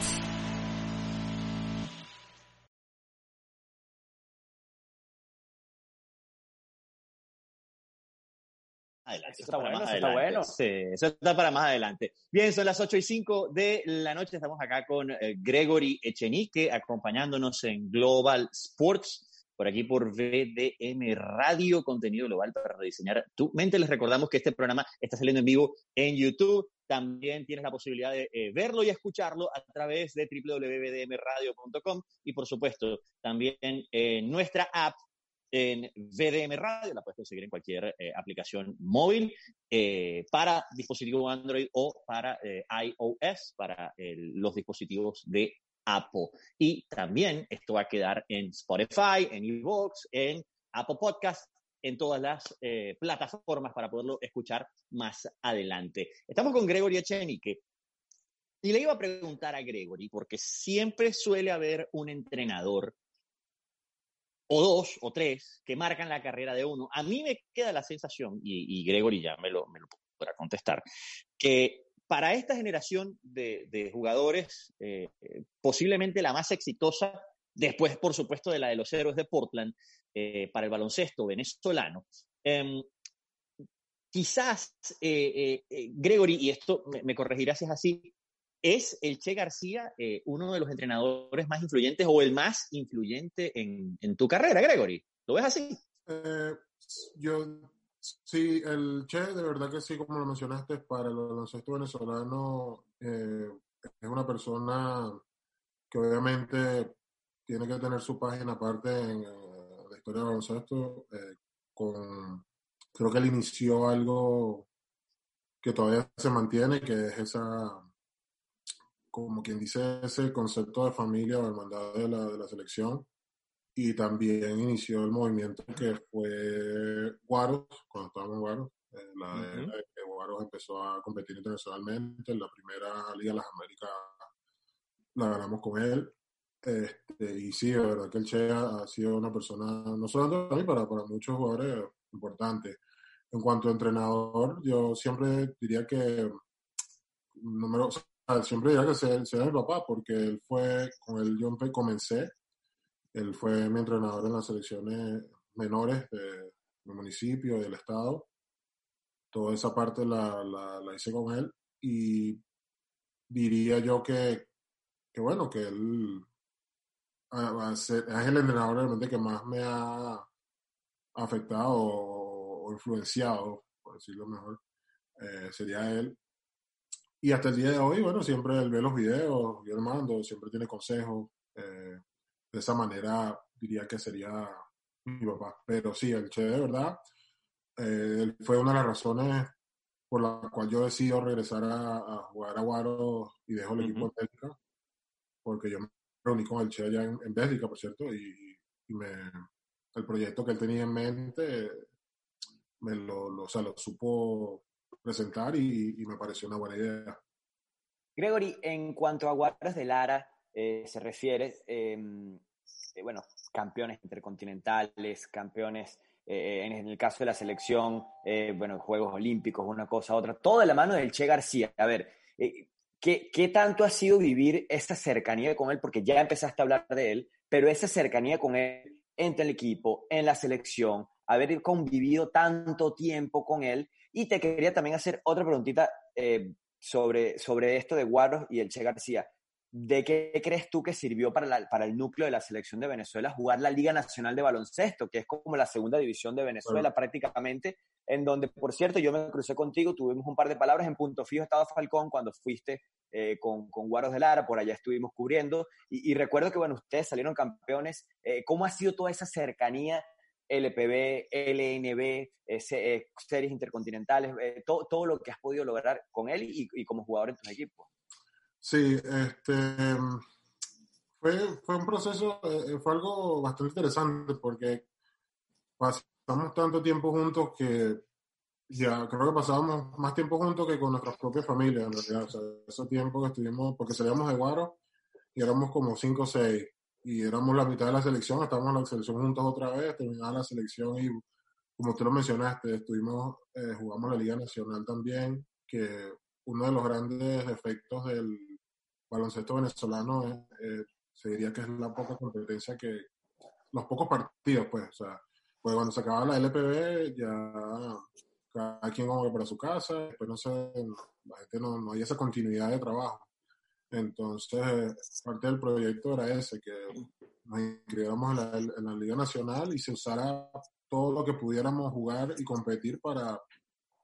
Adelante, Eso está bueno, más eso está adelante. bueno. Sí, eso está para más adelante. Bien, son las 8 y 5 de la noche. Estamos acá con eh, Gregory Echenique, acompañándonos en Global Sports, por aquí por VDM Radio, contenido global para rediseñar tu mente. Les recordamos que este programa está saliendo en vivo en YouTube. También tienes la posibilidad de eh, verlo y escucharlo a través de www.vdmradio.com y, por supuesto, también en nuestra app en VDM Radio, la puedes conseguir en cualquier eh, aplicación móvil eh, para dispositivo Android o para eh, iOS, para los dispositivos de Apple. Y también esto va a quedar en Spotify, en Evox, en Apple Podcast, en todas las plataformas para poderlo escuchar más adelante. Estamos con Gregory Echenique. Y le iba a preguntar a Gregory, porque siempre suele haber un entrenador o dos o tres que marcan la carrera de uno. A mí me queda la sensación, y, y Gregory ya me lo, me lo podrá contestar, que para esta generación de, de jugadores, eh, posiblemente la más exitosa, después, por supuesto, de la de los héroes de Portland, eh, para el baloncesto venezolano, em, quizás, eh, Gregory, y esto me, me corregirá si es así, ¿Es el Che García eh, uno de los entrenadores más influyentes o el más influyente en, en tu carrera, Gregory? ¿Lo ves así? Eh, yo, sí, el Che, de verdad que sí, como lo mencionaste, para el baloncesto venezolano eh, es una persona que obviamente tiene que tener su página aparte en eh, la historia del baloncesto. Eh, con, creo que él inició algo que todavía se mantiene, que es esa, como quien dice, ese concepto de familia o hermandad de la, de la selección. Y también inició el movimiento que fue Guaros, cuando estábamos en Guaros. Eh, la de que Guaros empezó a competir internacionalmente. En la primera Liga de las Américas la ganamos con él. Este, y sí, de verdad que el Che ha, sido una persona, no solo para mí, para, para muchos jugadores importantes. En cuanto a entrenador, yo siempre diría que, número, siempre diría que sea, mi papá, porque él fue, con él yo comencé, él fue mi entrenador en las selecciones menores de, del municipio, del estado. Toda esa parte la, la, la hice con él y diría yo que, que bueno, que él es el entrenador realmente que más me ha afectado o, influenciado, por decirlo mejor, eh, sería él. Y hasta el día de hoy, bueno, siempre él ve los videos, yo le mando, siempre tiene consejos. Eh, de esa manera diría que sería mi papá. Pero sí, el Che de verdad, eh, fue una de las razones por la cual yo decido regresar a, jugar a Guaro y dejo el equipo en Bélgica, porque yo me reuní con el Che allá en, en Bélgica, por cierto, y, y me, el proyecto que él tenía en mente me lo, lo, o sea, lo supo presentar y, me pareció una buena idea. Gregory, en cuanto a Guaras de Lara eh, se refiere, eh, eh, bueno, campeones intercontinentales, campeones, eh, en el caso de la selección, eh, bueno, Juegos Olímpicos, una cosa, otra, todo de la mano del Che García. A ver, ¿qué, ¿qué tanto ha sido vivir esta cercanía con él? Porque ya empezaste a hablar de él, pero esa cercanía con él entre el equipo, en la selección, haber convivido tanto tiempo con él. Y te quería también hacer otra preguntita eh, sobre, sobre esto de Guaros y el Che García. ¿De qué crees tú que sirvió para, la, para el núcleo de la selección de Venezuela jugar la Liga Nacional de Baloncesto, que es como la segunda división de Venezuela bueno. prácticamente, en donde, por cierto, yo me crucé contigo, tuvimos un par de palabras, en punto fijo estaba Falcón cuando fuiste eh, con, con, Guaros de Lara, por allá estuvimos cubriendo, y, y recuerdo que, bueno, ustedes salieron campeones. Eh, ¿Cómo ha sido toda esa cercanía LPB, LNB, ese, eh, series intercontinentales, eh, todo, todo lo que has podido lograr con él y, como jugador en tu equipo? Sí, este, fue, fue un proceso, eh, fue algo bastante interesante porque pasamos tanto tiempo juntos que ya creo que pasábamos más tiempo juntos que con nuestras propias familias, en realidad. O ese tiempo que estuvimos, porque salíamos de Guaro y éramos como cinco o seis y éramos la mitad de la selección, estábamos en la selección juntos otra vez, terminaba la selección y como tú lo mencionaste, estuvimos, eh, jugamos la Liga Nacional también, que uno de los grandes efectos del baloncesto venezolano eh, se diría que es la poca competencia que, los pocos partidos, pues, o sea, pues cuando se acababa la LPB ya cada quien como para su casa, después no sé, la gente no, no hay esa continuidad de trabajo. Entonces, parte del proyecto era ese, que nos inscribiéramos en la, Liga Nacional y se usara todo lo que pudiéramos jugar y competir para,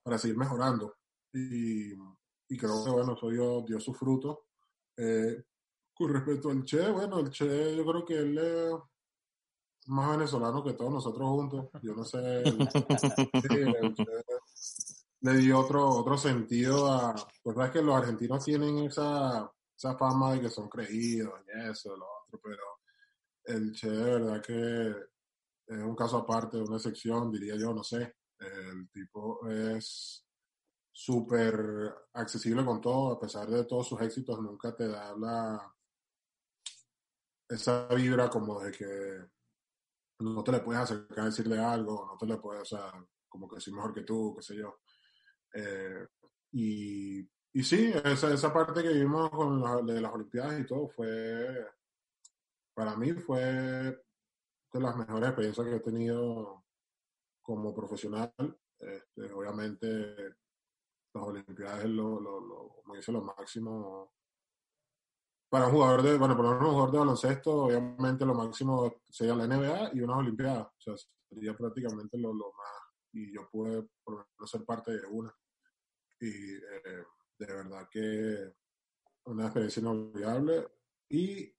para seguir mejorando. Y, y creo que, bueno, eso dio, dio su fruto. Eh, con respecto al Che, bueno, el Che yo creo que él es más venezolano que todos nosotros juntos. Yo no sé, el, le dio otro, otro sentido a... Pues sabes que los argentinos tienen esa esa fama de que son creídos y eso, lo otro, pero el Che de verdad que es un caso aparte, una excepción, diría yo, no sé. El tipo es súper accesible con todo, a pesar de todos sus éxitos, nunca te da la esa vibra como de que no te le puedes acercar a decirle algo, no te le puedes, o sea, como que soy mejor que tú, qué sé yo. Eh, y y sí, esa, esa parte que vimos con de las Olimpiadas y todo fue, para mí fue de las mejores experiencias que he tenido como profesional. Este, obviamente, las Olimpiadas es lo, lo, lo, como dice, lo máximo para un jugador de, bueno, para un jugador de baloncesto, obviamente lo máximo sería la NBA y unas Olimpiadas. O sea, sería prácticamente lo, lo más. Y yo pude por lo menos ser parte de una. Y eh, de verdad que una experiencia inolvidable. Y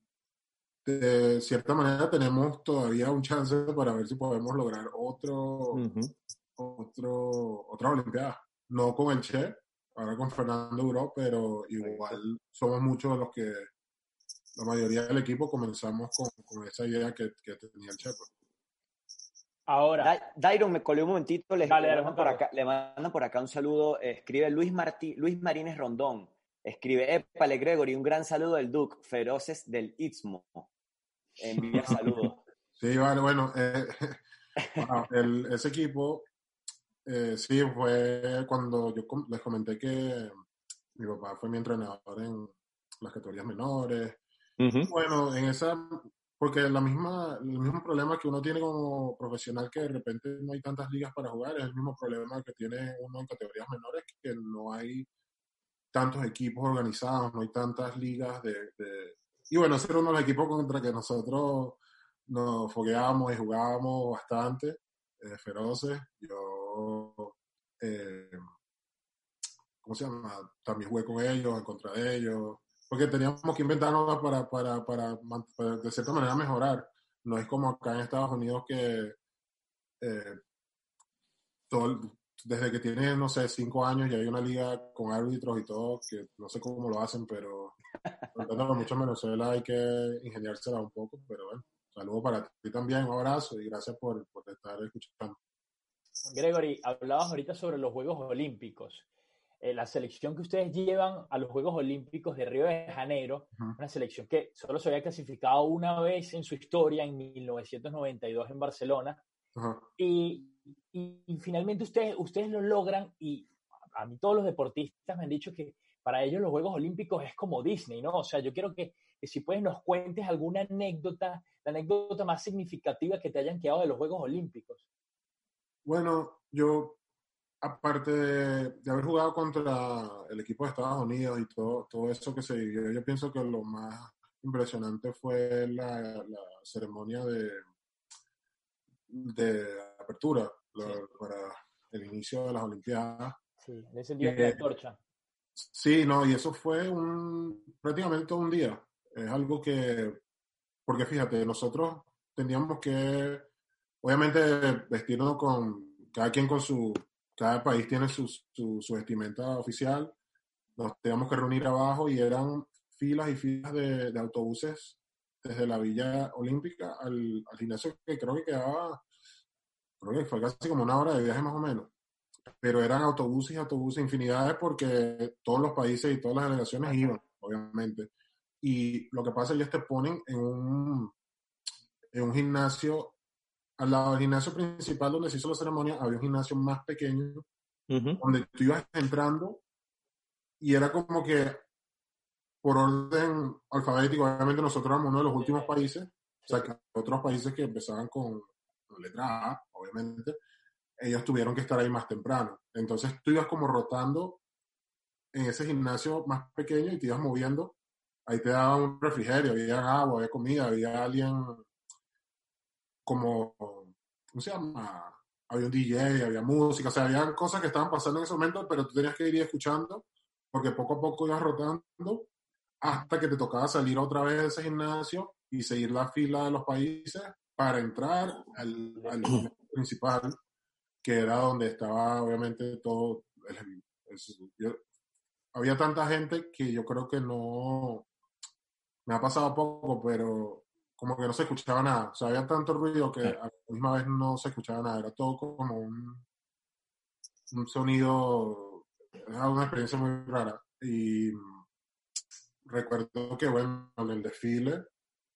de cierta manera tenemos todavía un chance para ver si podemos lograr otro, otro, otra Olimpiada. No con el Che, ahora con Fernando Duró, pero igual somos muchos los que, la mayoría del equipo comenzamos con, con esa idea que, que tenía el Che. pues. Ahora, Dairon, me colé un momentito, le, Dale, le dale, mandan por acá, le mandan por acá un saludo, escribe Luis, Martí, Luis Marínez Rondón, escribe, Épale Gregory, un gran saludo del Duke, feroces del Istmo, envía [laughs] saludos. Sí, vale, bueno, eh, [laughs] bueno, el- ese equipo, eh, sí, fue cuando yo com- les comenté que mi papá fue mi entrenador en las categorías menores. Bueno, en esa, porque la misma, el mismo problema que uno tiene como profesional, que de repente no hay tantas ligas para jugar, es el mismo problema que tiene uno en categorías menores, que no hay tantos equipos organizados, no hay tantas ligas de... de- Y bueno, ese era uno de los equipos contra que nosotros nos fogueábamos y jugábamos bastante, eh, feroces. Yo, eh, ¿cómo se llama? También jugué con ellos, en contra de ellos, porque teníamos que inventarnos para, para, para, de cierta manera mejorar. No es como acá en Estados Unidos que eh, todo desde que tiene, no sé, cinco años y hay una liga con árbitros y todo, que no sé cómo lo hacen, pero mucho en Venezuela hay que ingeniársela un poco, pero bueno, saludos para ti también, un abrazo y gracias por, por estar escuchando. Gregory, hablabas ahorita sobre los Juegos Olímpicos. Eh, la selección que ustedes llevan a los Juegos Olímpicos de Río de Janeiro, una selección que solo se había clasificado una vez en su historia, en 1992 en Barcelona, Ajá. y, y- y finalmente ustedes, ustedes lo logran y a mí todos los deportistas me han dicho que para ellos los Juegos Olímpicos es como Disney, ¿no? O sea, yo quiero que, que si puedes nos cuentes alguna anécdota, la anécdota más significativa que te hayan quedado de los Juegos Olímpicos. Bueno, yo, aparte de, de haber jugado contra el equipo de Estados Unidos y todo, todo eso que se vivió, yo pienso que lo más impresionante fue la, la ceremonia de, de apertura la- para el inicio de las Olimpiadas. Sí, le encendió Eh, la antorcha. Sí, no, y eso fue un, prácticamente todo un día. Es algo que, porque fíjate, nosotros teníamos que, obviamente, vestirnos con, cada quien con su, cada país tiene su, su, su vestimenta oficial. Nos teníamos que reunir abajo y eran filas y filas de, de autobuses desde la Villa Olímpica al, al gimnasio que creo que quedaba, creo que fue casi como una hora de viaje más o menos pero eran autobuses y autobuses, infinidades, porque todos los países y todas las delegaciones iban, obviamente. Y lo que pasa es que ellos te ponen en un, en un gimnasio, al lado del gimnasio principal donde se hizo la ceremonia, había un gimnasio más pequeño, donde tú ibas entrando y era como que por orden alfabético, obviamente nosotros éramos uno de los últimos países, o sea, que otros países que empezaban con, con letra A, obviamente, ellos tuvieron que estar ahí más temprano. Entonces tú ibas como rotando en ese gimnasio más pequeño y te ibas moviendo. Ahí te daban un refrigerio, había agua, había comida, había alguien como, ¿cómo se llama? Había un DJ, había música, o sea, había cosas que estaban pasando en ese momento, pero tú tenías que ir escuchando porque poco a poco ibas rotando hasta que te tocaba salir otra vez de ese gimnasio y seguir la fila de los países para entrar al, al [clears throat] principal que era donde estaba obviamente todo. el- el- yo- había tanta gente que yo creo que no. Me ha pasado poco, pero como que no se escuchaba nada. O sea, había tanto ruido que a la misma vez no se escuchaba nada. Era todo como un, un sonido. Era una experiencia muy rara. Y recuerdo que, bueno, en el desfile,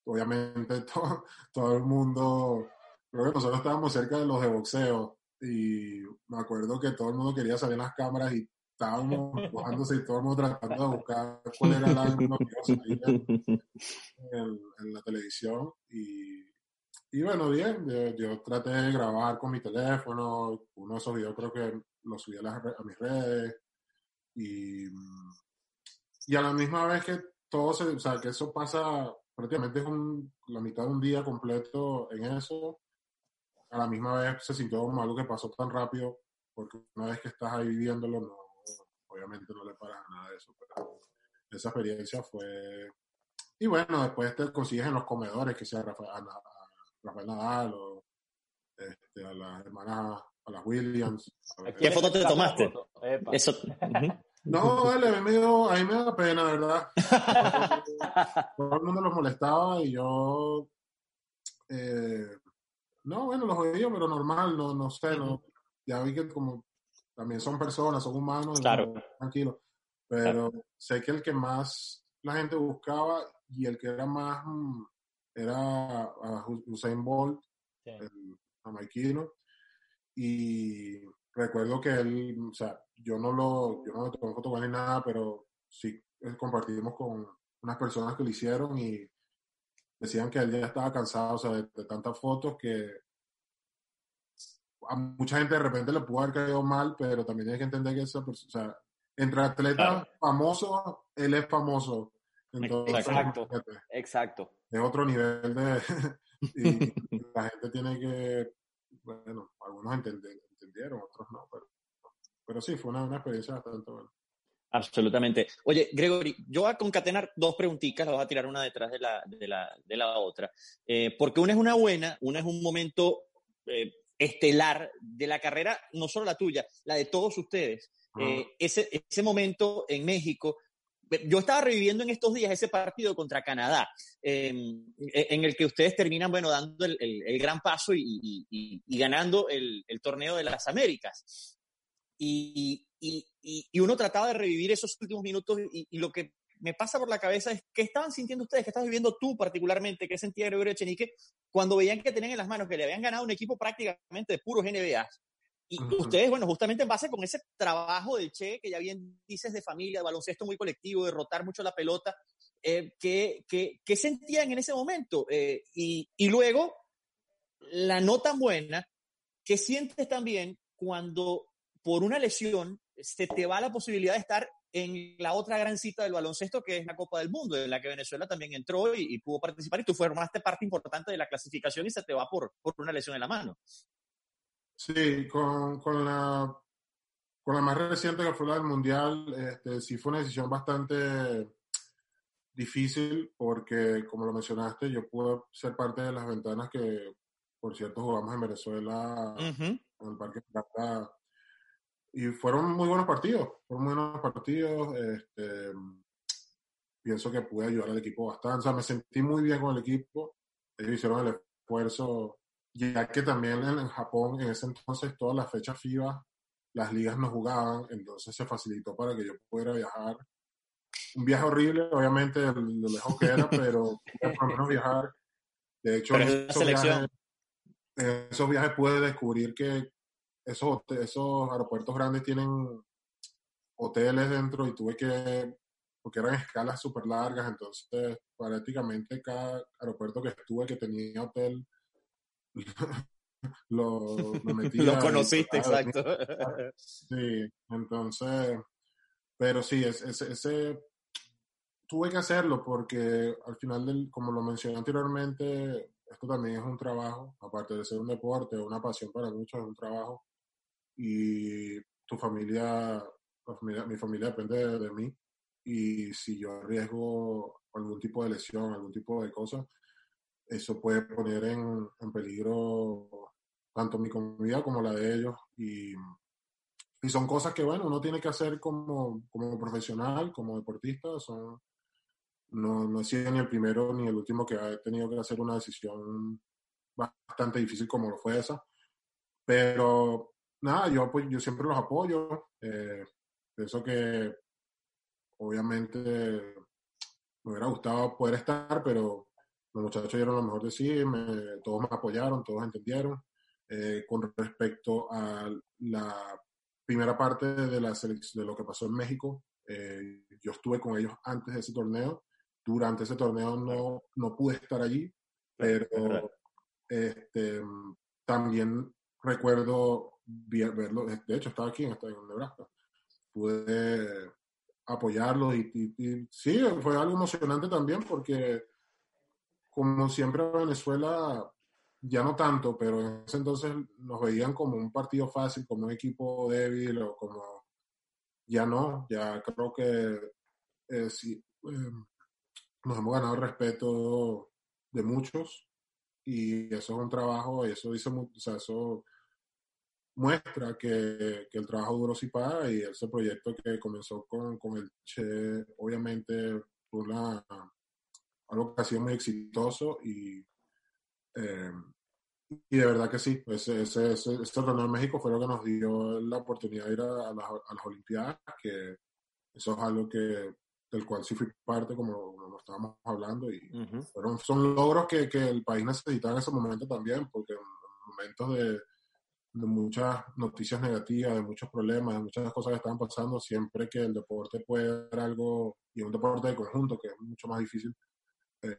obviamente [laughs] todo, todo el mundo. Creo que nosotros estábamos cerca de los de boxeo y me acuerdo que todo el mundo quería salir en las cámaras y estábamos bajándose y todo el mundo tratando de buscar cuál era el ángulo que iba a salir en, la televisión y, y bueno, bien, yo, yo traté de grabar con mi teléfono, uno de esos videos creo que lo subí a, las a mis redes y, y a la misma vez que todo se, o sea, que eso pasa prácticamente es un, la mitad de un día completo en eso. A la misma vez se sintió como algo que pasó tan rápido, porque una vez que estás ahí viviéndolo, no, obviamente no le paras a nada de eso. Pero esa experiencia fue... Y bueno, después te consigues en los comedores, que sea Rafael, a Rafael Nadal o este, a las hermanas, a las Williams. ¿Qué foto te tomaste? Eso. No, vale, a mí, me dio, a mí me da pena, ¿verdad? [laughs] Todo el mundo los molestaba y yo. Eh, no, bueno, los oía, pero normal, no, no sé, no, ya vi que como también son personas, son humanos, claro. tranquilo. Pero sé que el que más la gente buscaba y el que era más mm, era a Usain Bolt, el jamaiquino, y recuerdo que él, o sea, yo no lo, yo no lo tomé foto ni nada, pero sí eh, compartimos con unas personas que lo hicieron y decían que él ya estaba cansado, o sea, de, tantas fotos que a mucha gente de repente le pudo haber caído mal, pero también hay que entender que esa persona, o sea, entre atletas famosos, él es famoso. exacto, exacto. Es otro nivel de... [laughs] y la gente tiene que, bueno, algunos entendieron, otros no, pero, pero sí, fue una, una experiencia bastante buena. Absolutamente. Oye, Gregory, yo voy a concatenar dos preguntitas, las voy a tirar una detrás de la, de la, de la otra, eh, porque una es una buena, una es un momento eh, estelar de la carrera, no solo la tuya, la de todos ustedes. Eh, ese, ese momento en México, yo estaba reviviendo en estos días ese partido contra Canadá, em, e, en el que ustedes terminan, bueno, dando el, el, gran paso y, y, y ganando el, el, torneo de las Américas. Y, uno trataba de revivir esos últimos minutos y, lo que me pasa por la cabeza es qué estaban sintiendo ustedes, qué estabas viviendo tú particularmente, qué sentía Gregorio Echenique cuando veían que tenían en las manos que le habían ganado un equipo prácticamente de puros NBA y ustedes, bueno, justamente en base con ese trabajo del Che, que ya bien dices de familia, de baloncesto muy colectivo, de rotar mucho la pelota, eh, ¿qué, qué, sentían en ese momento? Eh, y, y, luego, la no tan buena, ¿qué sientes también cuando por una lesión se te va la posibilidad de estar en la otra gran cita del baloncesto, que es la Copa del Mundo, en la que Venezuela también entró y, y pudo participar, y tú formaste parte importante de la clasificación y se te va por, por una lesión en la mano? Sí, con, con, la, con la más reciente que fue la del Mundial, este, sí fue una decisión bastante difícil porque, como lo mencionaste, yo pude ser parte de las ventanas que, por cierto, jugamos en Venezuela, en el Parque Plata, y fueron muy buenos partidos, fueron muy buenos partidos. Este, pienso que pude ayudar al equipo bastante, o sea, me sentí muy bien con el equipo, ellos hicieron el esfuerzo ya que también en, Japón en ese entonces todas las fechas FIBA las ligas no jugaban, entonces se facilitó para que yo pudiera viajar. Un viaje horrible, obviamente, lo lejos que era, pero por lo menos viajar. De hecho, en esos, viajes, en esos, viajes, pude descubrir que esos, esos aeropuertos grandes tienen hoteles dentro y tuve que, porque eran escalas súper largas, entonces prácticamente cada aeropuerto que estuve que tenía hotel [laughs] lo, [laughs] lo conociste, exacto. [laughs] Sí, entonces, pero sí, ese, ese, tuve que hacerlo porque al final, del, como lo mencioné anteriormente, esto también es un trabajo, aparte de ser un deporte, una pasión para muchos, es un trabajo. Y tu familia, mi familia depende de mí. Y si yo arriesgo algún tipo de lesión, algún tipo de cosa, eso puede poner en, en peligro tanto mi comunidad como la de ellos. Y, y, son cosas que, bueno, uno tiene que hacer como, como profesional, como deportista. Son, no, no he sido ni el primero ni el último que ha tenido que hacer una decisión bastante difícil como lo fue esa. Pero nada, yo, pues, yo siempre los apoyo. Eh, pienso que obviamente me hubiera gustado poder estar, pero los muchachos dieron lo mejor de sí, todos me apoyaron, todos entendieron. Eh, con respecto a la primera parte de, la de lo que pasó en México, eh, yo estuve con ellos antes de ese torneo. Durante ese torneo no, no pude estar allí, pero este, también recuerdo verlo. De hecho, estaba aquí en, Nebraska. Pude apoyarlos y, y, sí, fue algo emocionante también porque como siempre Venezuela, ya no tanto, pero en ese entonces nos veían como un partido fácil, como un equipo débil o como ya no, ya creo que eh, sí, em, nos hemos ganado el respeto de muchos y eso es un trabajo, y eso dice, o sea, eso muestra que, que, el trabajo duro sí paga y ese proyecto que comenzó con, con el Che, obviamente, una, algo que ha sido muy exitoso y, eh, y de verdad que sí, ese, ese, ese, torneo en México fue lo que nos dio la oportunidad de ir a, las, a las Olimpiadas, que eso es algo que del cual sí fui parte, como, como estábamos hablando, y fueron, son logros que, que, el país necesitaba en ese momento también, porque en momentos de, de muchas noticias negativas, de muchos problemas, de muchas cosas que estaban pasando, siempre que el deporte puede dar algo, y un deporte de conjunto, que es mucho más difícil, eh,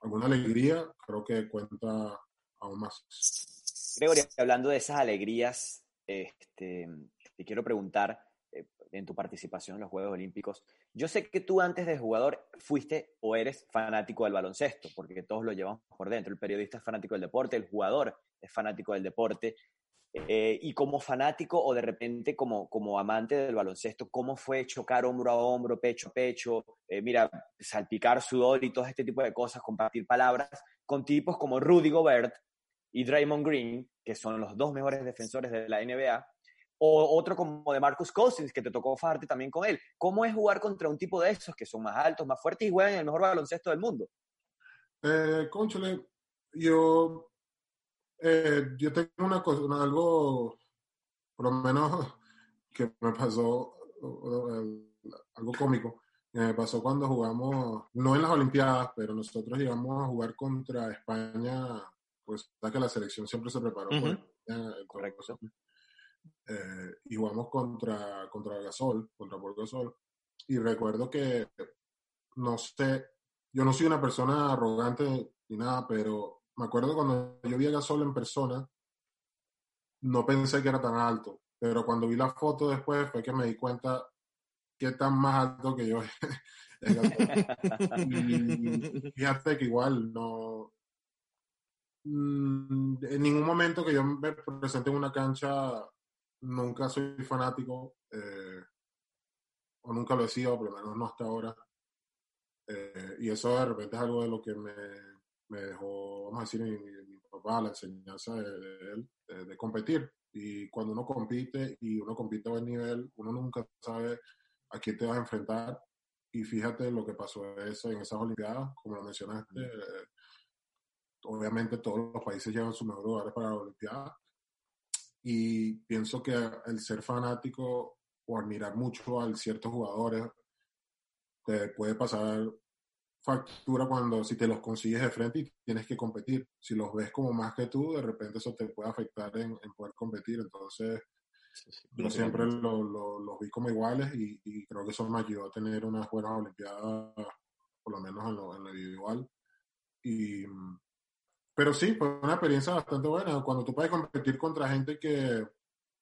alguna alegría, creo que cuenta aún más. Gregorio, hablando de esas alegrías, este, te quiero preguntar, eh, en tu participación en los Juegos Olímpicos, yo sé que tú antes de jugador fuiste o eres fanático del baloncesto, porque todos lo llevamos por dentro. El periodista es fanático del deporte, el jugador es fanático del deporte. Eh, y como fanático o de repente como, como amante del baloncesto, ¿cómo fue chocar hombro a hombro, pecho a pecho? Eh, mira, salpicar sudor y todo este tipo de cosas, compartir palabras con tipos como Rudy Gobert y Draymond Green, que son los dos mejores defensores de la NBA, o otro como de Marcus Cousins, que te tocó fajarte también con él. ¿Cómo es jugar contra un tipo de esos que son más altos, más fuertes y juegan el mejor baloncesto del mundo? Eh, conchale, yo eh, yo tengo una cosa, algo, por lo menos, [laughs] que me pasó, algo cómico. Me pasó cuando jugamos, no en las Olimpiadas, pero nosotros llegamos a jugar contra España, pues que la selección siempre se preparó Correcto. Eh, y jugamos contra, contra Gasol, contra Paul Gasol. Y recuerdo que, no sé, yo no soy una persona arrogante ni nada, pero me acuerdo cuando yo vi a Gasol en persona, no pensé que era tan alto, pero cuando vi la foto después fue que me di cuenta que tan más alto que yo [laughs] y fíjate que igual no. Mm, en ningún momento que yo me presente en una cancha, nunca soy fanático, eh, o nunca lo he sido, por lo menos no hasta ahora. Eh, y eso de repente es algo de lo que me, me dejó, vamos a decir, mi, papá la enseñanza de, él, de, competir. Y cuando uno compite y uno compite a buen nivel, uno nunca sabe a quién te vas a enfrentar. Y fíjate lo que pasó eso en esas Olimpiadas, como lo mencionaste. Eh, obviamente todos los países llevan sus mejores lugares para la Olimpiada. Y pienso que el ser fanático o admirar mucho a ciertos jugadores te puede pasar factura cuando si te los consigues de frente y tienes que competir. Si los ves como más que tú, de repente eso te puede afectar en, poder competir. Entonces, yo siempre los lo, vi como iguales y, creo que eso me ayudó a tener unas buenas Olimpiadas, por lo menos en lo, en lo individual. Y, pero sí, fue una experiencia bastante buena. Cuando tú puedes competir contra gente que,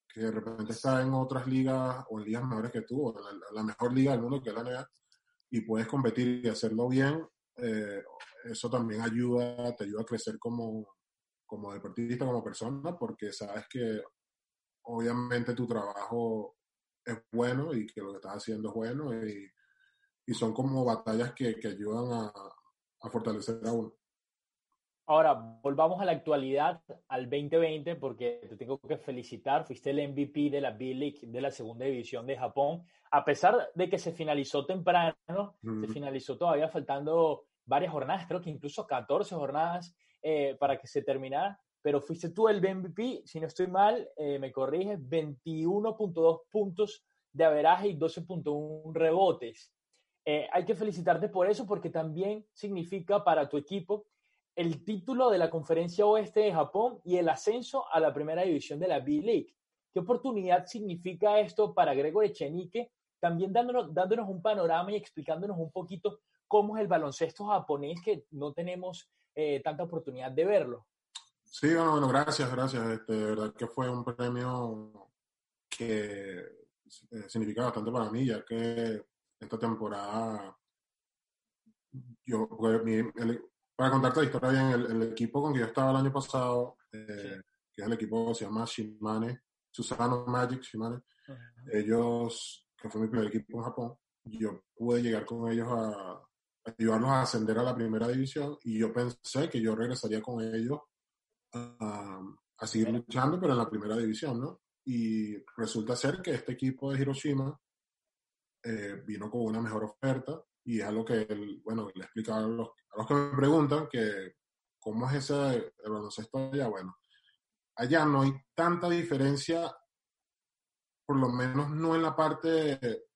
que de repente está en otras ligas o en ligas mejores que tú, o la mejor liga del mundo que es la NBA, y puedes competir y hacerlo bien, eh, eso también ayuda, te ayuda a crecer como, como deportista, como persona, porque sabes que obviamente tu trabajo es bueno y que lo que estás haciendo es bueno y, y son como batallas que, que ayudan a, a, fortalecer a uno. Ahora, volvamos a la actualidad, al 2020, porque te tengo que felicitar, fuiste el MVP de la B-League de la segunda división de Japón, a pesar de que se finalizó temprano, se finalizó todavía faltando varias jornadas, creo que incluso 14 jornadas eh, para que se terminara, pero fuiste tú el MVP, si no estoy mal, eh, me corriges, 21.2 puntos de averaje y 12.1 rebotes. Eh, hay que felicitarte por eso porque también significa para tu equipo el título de la Conferencia Oeste de Japón y el ascenso a la primera división de la B-League. ¿Qué oportunidad significa esto para Gregor Echenique? También dándonos, dándonos un panorama y explicándonos un poquito cómo es el baloncesto japonés, que no tenemos eh, tanta oportunidad de verlo. Sí, bueno, bueno gracias, gracias. Este, de verdad que fue un premio que eh, significa bastante para mí, ya que esta temporada, yo, mi- el- para contarte la historia bien, el, el equipo con que yo estaba el año pasado, eh, que es el equipo que se llama Shimane, Susano Magic Shimane, ellos, que fue mi primer equipo en Japón, yo pude llegar con ellos a, a ayudarlos a ascender a la primera división y yo pensé que yo regresaría con ellos a, a seguir luchando, pero en la primera división, ¿no? Y resulta ser que este equipo de Hiroshima eh, vino con una mejor oferta y es algo que, él, bueno, le he explicado a los, a los que me preguntan que cómo es ese el baloncesto allá. Bueno, allá no hay tanta diferencia, por lo menos no en la parte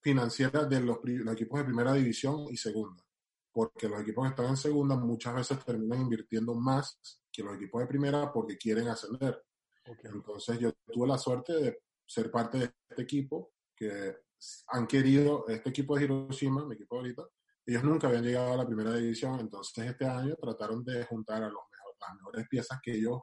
financiera de los, los equipos de primera división y segunda, porque los equipos que están en segunda muchas veces terminan invirtiendo más que los equipos de primera porque quieren ascender. Ok. Entonces yo tuve la suerte de ser parte de este equipo que han querido, este equipo de Hiroshima, mi equipo ahorita, ellos nunca habían llegado a la primera división, entonces este año trataron de juntar a los mejor- las mejores piezas que ellos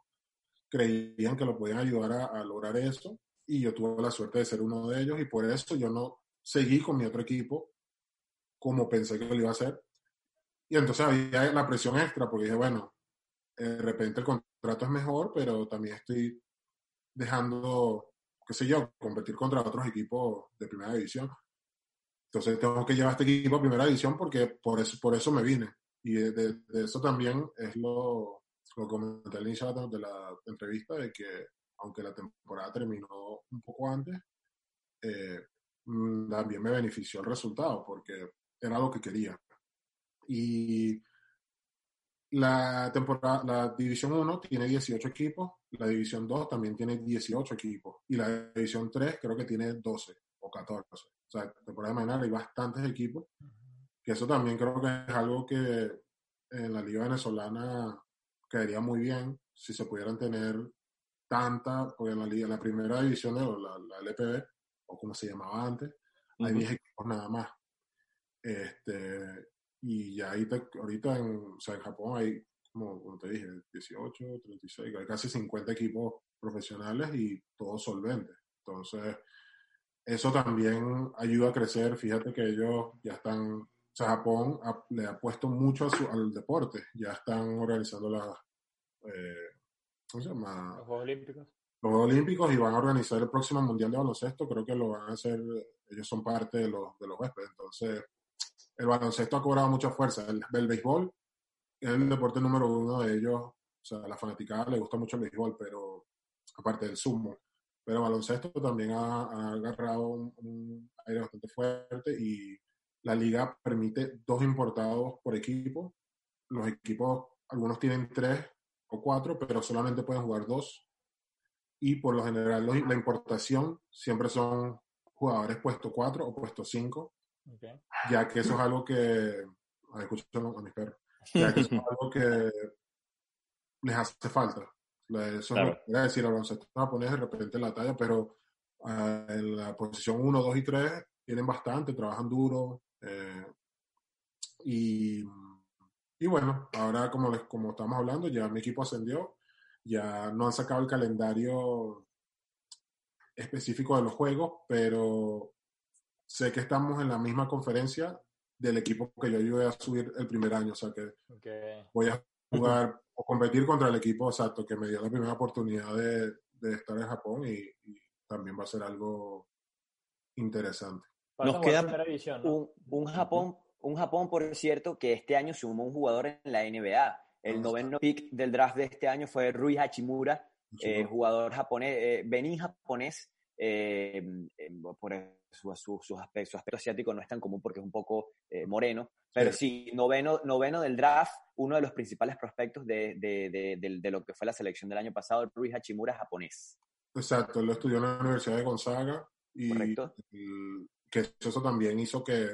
creían que lo podían ayudar a, a lograr eso, y yo tuve la suerte de ser uno de ellos, y por eso yo no seguí con mi otro equipo como pensé que lo iba a hacer. Y entonces había la presión extra, porque dije, bueno, eh, de repente el contrato es mejor, pero también estoy dejando, qué sé yo, competir contra otros equipos de primera división. Entonces tengo que llevar este equipo a primera división porque por eso, por eso me vine. Y de, de- eso también es lo, lo comenté al inicio de la- entrevista, de que aunque la temporada terminó un poco antes, eh, también me benefició el resultado porque era lo que quería. Y la temporada, la División 1 tiene 18 equipos, la División 2 también tiene 18 equipos y la División 3 creo que tiene 12 o 14. O sea, temporada de mañana hay bastantes equipos, que eso también creo que es algo que en la Liga Venezolana caería muy bien si se pudieran tener tanta, porque en la, liga, en la primera división de la, la LPB, o como se llamaba antes, hay 10 equipos nada más. Este, y ya ahí te- ahorita en, o sea, en Japón hay, como, como te dije, 18, 36, hay casi 50 equipos profesionales y todos solventes. Entonces, eso también ayuda a crecer. Fíjate que ellos ya están, o sea, Japón ha- le ha puesto mucho a su- al deporte. Ya están organizando las, eh, ¿cómo se llama? Los Juegos Olímpicos. los Juegos Olímpicos y van a organizar el próximo Mundial de Baloncesto. Creo que lo van a hacer, ellos son parte de los, de los huéspedes. Entonces, el baloncesto ha cobrado mucha fuerza. El, el béisbol es el deporte número uno de ellos. O sea, a la fanaticada le gusta mucho el béisbol, pero aparte del sumo. Pero baloncesto también ha, ha agarrado un, un aire bastante fuerte y la liga permite dos importados por equipo. Los equipos, algunos tienen tres o cuatro, pero solamente pueden jugar dos y por lo general los- la importación siempre son jugadores puesto 4 o puesto 5, Ok. ya que eso es algo que, escucho a mis perros, ya que es [laughs] algo que les hace falta. Eso Claro. es lo que quería decir, al baloncesto japonés de repente la talla, pero ah, en la posición 1, 2 y 3 tienen bastante, trabajan duro. eh, y, y bueno, ahora como, les, como estamos hablando, ya mi equipo ascendió, ya no han sacado el calendario específico de los juegos, pero sé que estamos en la misma conferencia del equipo que yo ayudé a subir el primer año, o sea que Ok. voy a jugar o competir contra el equipo exacto que me dio la primera oportunidad de, de estar en Japón y, y también va a ser algo interesante. Nos queda primera división, ¿no? Un, un Japón, un Japón, por cierto, que este año sumó un jugador en la NBA. El Ah, noveno pick del draft de este año fue Rui Hachimura, eh, jugador japonés, eh, Benin japonés, eh, por su, su, su aspecto, su aspecto asiático no es tan común porque es un poco eh, moreno, pero sí, noveno, noveno del draft, uno de los principales prospectos de, de, de, de, lo que fue la selección del año pasado, Rui Hachimura japonés. Exacto, él lo estudió en la Universidad de Gonzaga y Correcto. que eso también hizo que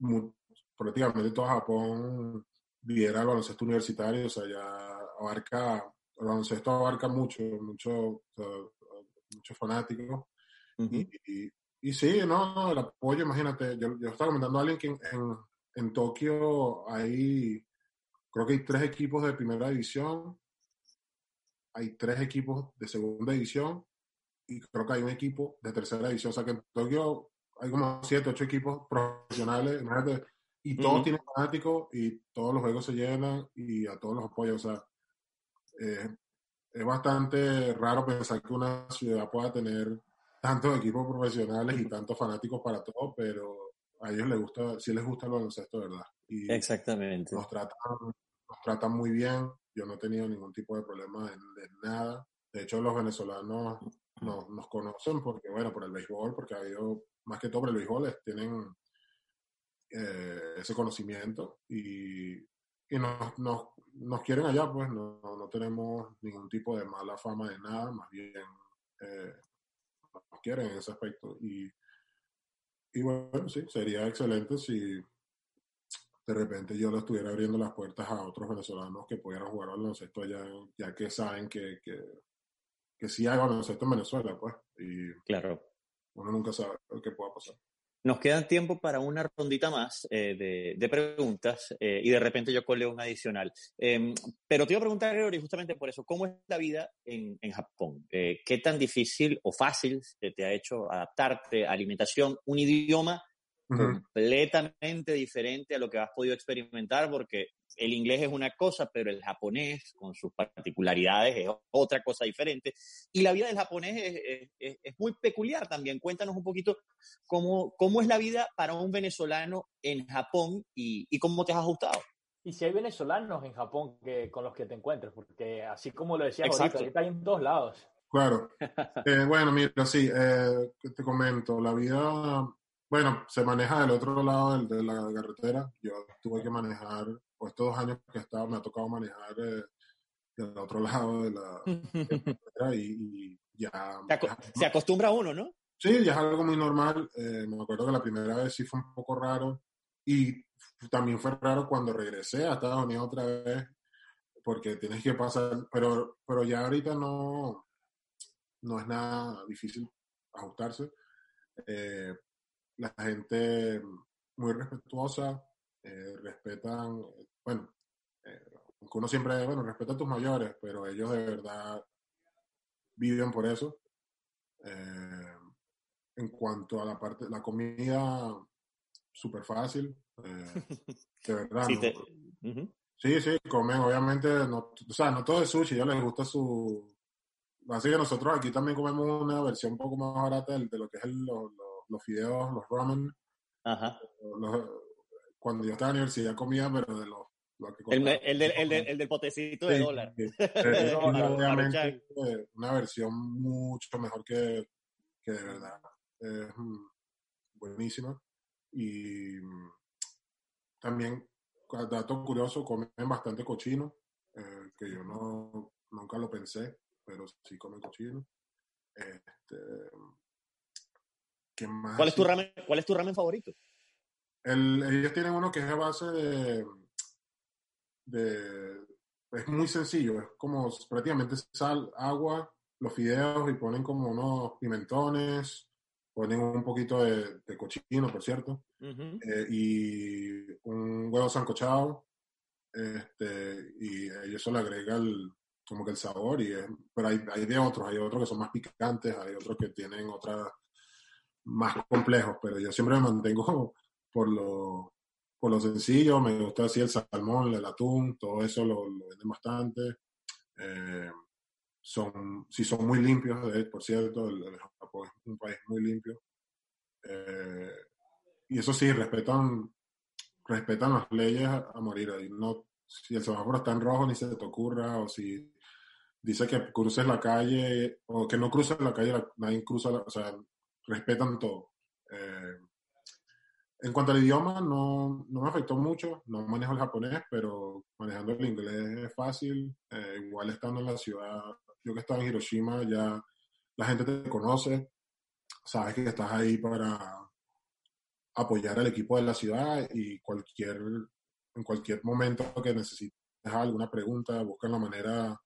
mu- prácticamente todo Japón viera el baloncesto universitario, o sea, ya abarca, el baloncesto abarca mucho, mucho, o sea, muchos fanáticos. y, y, y sí, no, no, el apoyo, imagínate, yo, yo estaba comentando a alguien que en, en, en Tokio hay, creo que hay tres equipos de primera división, hay tres equipos de segunda división y creo que hay un equipo de tercera división, o sea que en Tokio hay como siete, ocho equipos profesionales, imagínate, y todos Ujú. tienen fanáticos y todos los juegos se llenan y a todos los apoyan, o sea, eh, es bastante raro pensar que una ciudad pueda tener tantos equipos profesionales y tantos fanáticos para todo, pero a ellos les gusta, sí les gusta el baloncesto, ¿verdad? Y Exactamente. nos tratan, nos tratan muy bien. Yo no he tenido ningún tipo de problema de, de nada. De hecho, los venezolanos nos, nos conocen porque, bueno, por el béisbol, porque ha habido, más que todo por el béisbol, tienen eh, ese conocimiento y, y nos, nos, nos quieren allá, pues no, no tenemos ningún tipo de mala fama de nada, más bien eh, nos quieren en ese aspecto. Y, y bueno, sí, sería excelente si de repente yo le estuviera abriendo las puertas a otros venezolanos que pudieran jugar al baloncesto allá, ya que saben que, que, que sí hay baloncesto en Venezuela, pues, y Claro. uno nunca sabe lo que pueda pasar. Nos queda tiempo para una rondita más eh, de, de preguntas eh, y de repente yo coleo un adicional. Eh, pero te iba a preguntar, Gregory, justamente por eso, ¿cómo es la vida en, en Japón? Eh, ¿Qué tan difícil o fácil te, te ha hecho adaptarte a alimentación, un idioma completamente diferente a lo que has podido experimentar? Porque el inglés es una cosa, pero el japonés, con sus particularidades, es otra cosa diferente. Y la vida del japonés es, es- es- muy peculiar también. Cuéntanos un poquito cómo, cómo es la vida para un venezolano en Japón y, y cómo te has ajustado. Y si hay venezolanos en Japón que, con los que te encuentres, porque así como lo decías Exacto. ahorita, ahorita hay en todos lados. Claro. [laughs] Eh, bueno, mira, sí, eh, ¿qué te comento, la vida, bueno, se maneja del otro lado del- de la carretera. Yo tuve que manejar, pues estos dos años que he estado, me ha tocado manejar eh, del otro lado de la y, y ya... [laughs] Se, se acostumbra uno, ¿no? Sí, ya es algo muy normal. Eh, me acuerdo que la primera vez sí fue un poco raro. Y también fue raro cuando regresé a Estados Unidos otra vez, porque tienes que pasar, pero, pero ya ahorita no, no es nada difícil ajustarse. Eh, la gente muy respetuosa, eh, respetan, bueno, eh, uno siempre, bueno, respeta a tus mayores, pero ellos de verdad viven por eso. Eh, en cuanto a la parte, la comida, súper fácil. eh, [laughs] de verdad. Sí, ¿no? te- Ujú. Sí, sí, comen, obviamente, no, o sea, no todo es sushi, a ellos les gusta su... Así que nosotros aquí también comemos una versión un poco más barata de, de lo que es el- los, fideos, los ramen. Ajá. Los- cuando yo estaba en la universidad comía, pero de los... lo que El, del, el, del, el del potecito de Sí, dólar. sí. [laughs] Eh, obviamente eh, una versión mucho mejor que, que de verdad es mm, buenísima. Y mm, también, dato curioso, comen bastante cochino, eh, que yo no, nunca lo pensé, pero sí comen cochino. Este, ¿qué más? ¿Cuál es tu ramen, cuál es tu ramen favorito? El- ellos tienen uno que es a base de, de- Es muy sencillo, es como prácticamente sal, agua, los fideos y ponen como unos pimentones, ponen un poquito de, de cochino, por cierto, Ujú. eh, y un huevo sancochado, este, y eso le agrega el, como que el sabor, y es- pero hay, hay de otros, hay otros que son más picantes, hay otros que tienen otras más complejos, pero yo siempre me mantengo [laughs] por lo, por lo sencillo, me gusta así el salmón, el atún, todo eso lo, lo venden bastante. Eh, son, sí son muy limpios, por cierto, el, el Japón es un país muy limpio. Eh, y eso sí, respetan, respetan las leyes a, morir. No, si el semáforo está en rojo, ni se te ocurra, o si dice que cruces la calle, o que no cruces la calle, nadie cruza, la- o sea, respetan todo. Eh, en cuanto al idioma, no, no me afectó mucho, no manejo el japonés, pero manejando el inglés es fácil. Eh, igual estando en la ciudad, yo que estaba en Hiroshima, ya la gente te conoce, sabes que estás ahí para apoyar al equipo de la ciudad y cualquier, en cualquier momento que necesites alguna pregunta, buscan la manera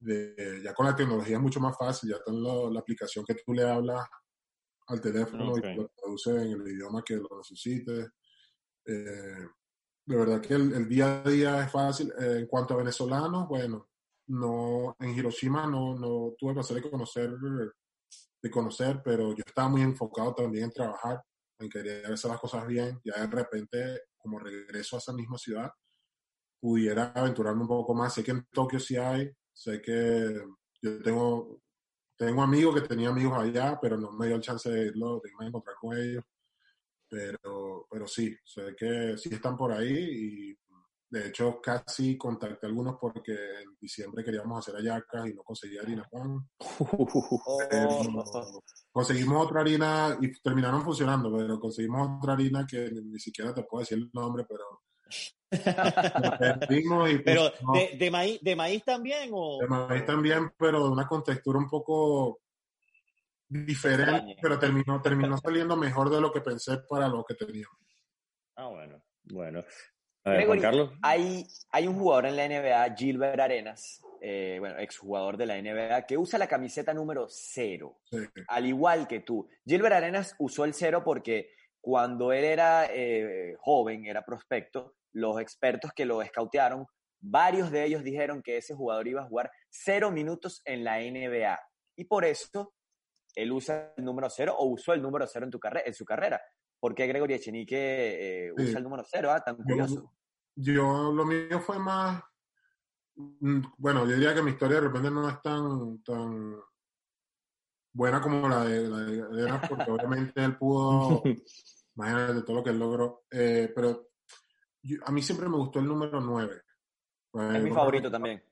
de, ya con la tecnología es mucho más fácil, ya está la, la aplicación que tú le hablas al teléfono Ok. y lo traduce en el idioma que lo necesites. Eh, de verdad que el, el día a día es fácil. Eh, en cuanto a venezolanos, bueno, no, en Hiroshima no, no tuve placer de conocer de conocer, pero yo estaba muy enfocado también en trabajar, en querer hacer las cosas bien. Ya de repente, como regreso a esa misma ciudad, pudiera aventurarme un poco más. Sé que en Tokio sí hay, sé que yo tengo, tengo amigos que tenía amigos allá, pero no me dio el chance de irlo, de irme a encontrar con ellos. Pero, pero sí, sé que sí están por ahí de hecho casi contacté a algunos porque en diciembre queríamos hacer ayacas y no conseguía harina pan. Oh. conseguimos otra harina y terminaron funcionando, pero conseguimos otra harina que ni siquiera te puedo decir el nombre, pero perdimos y pues, Pero no, de, de maíz, de maíz también o de maíz también, pero de una contextura un poco diferente, Extraña. pero terminó, terminó saliendo mejor de lo que pensé para lo que teníamos. Ah, bueno, bueno. A ver, Gregory, Juan Carlos. Hay, hay un jugador en la NBA, Gilbert Arenas, eh, bueno, exjugador de la NBA, que usa la camiseta número cero, Sí. al igual que tú. Gilbert Arenas usó el cero porque cuando él era eh, joven, era prospecto, los expertos que lo escautearon, varios de ellos dijeron que ese jugador iba a jugar cero minutos en la NBA. Y por eso él usa el número cero o usó el número cero en, tu carre- en su carrera. ¿Por qué Gregory Echenique eh, Sí. usa el número cero? Ah, tan curioso. Yo, lo mío fue más, mm, bueno, yo diría que mi historia de repente no es tan, tan buena como la de, la de porque [laughs] obviamente él pudo, [laughs] imagínate todo lo que él logró, eh, pero yo- a mí siempre me gustó el número 9. Es mi favorito también.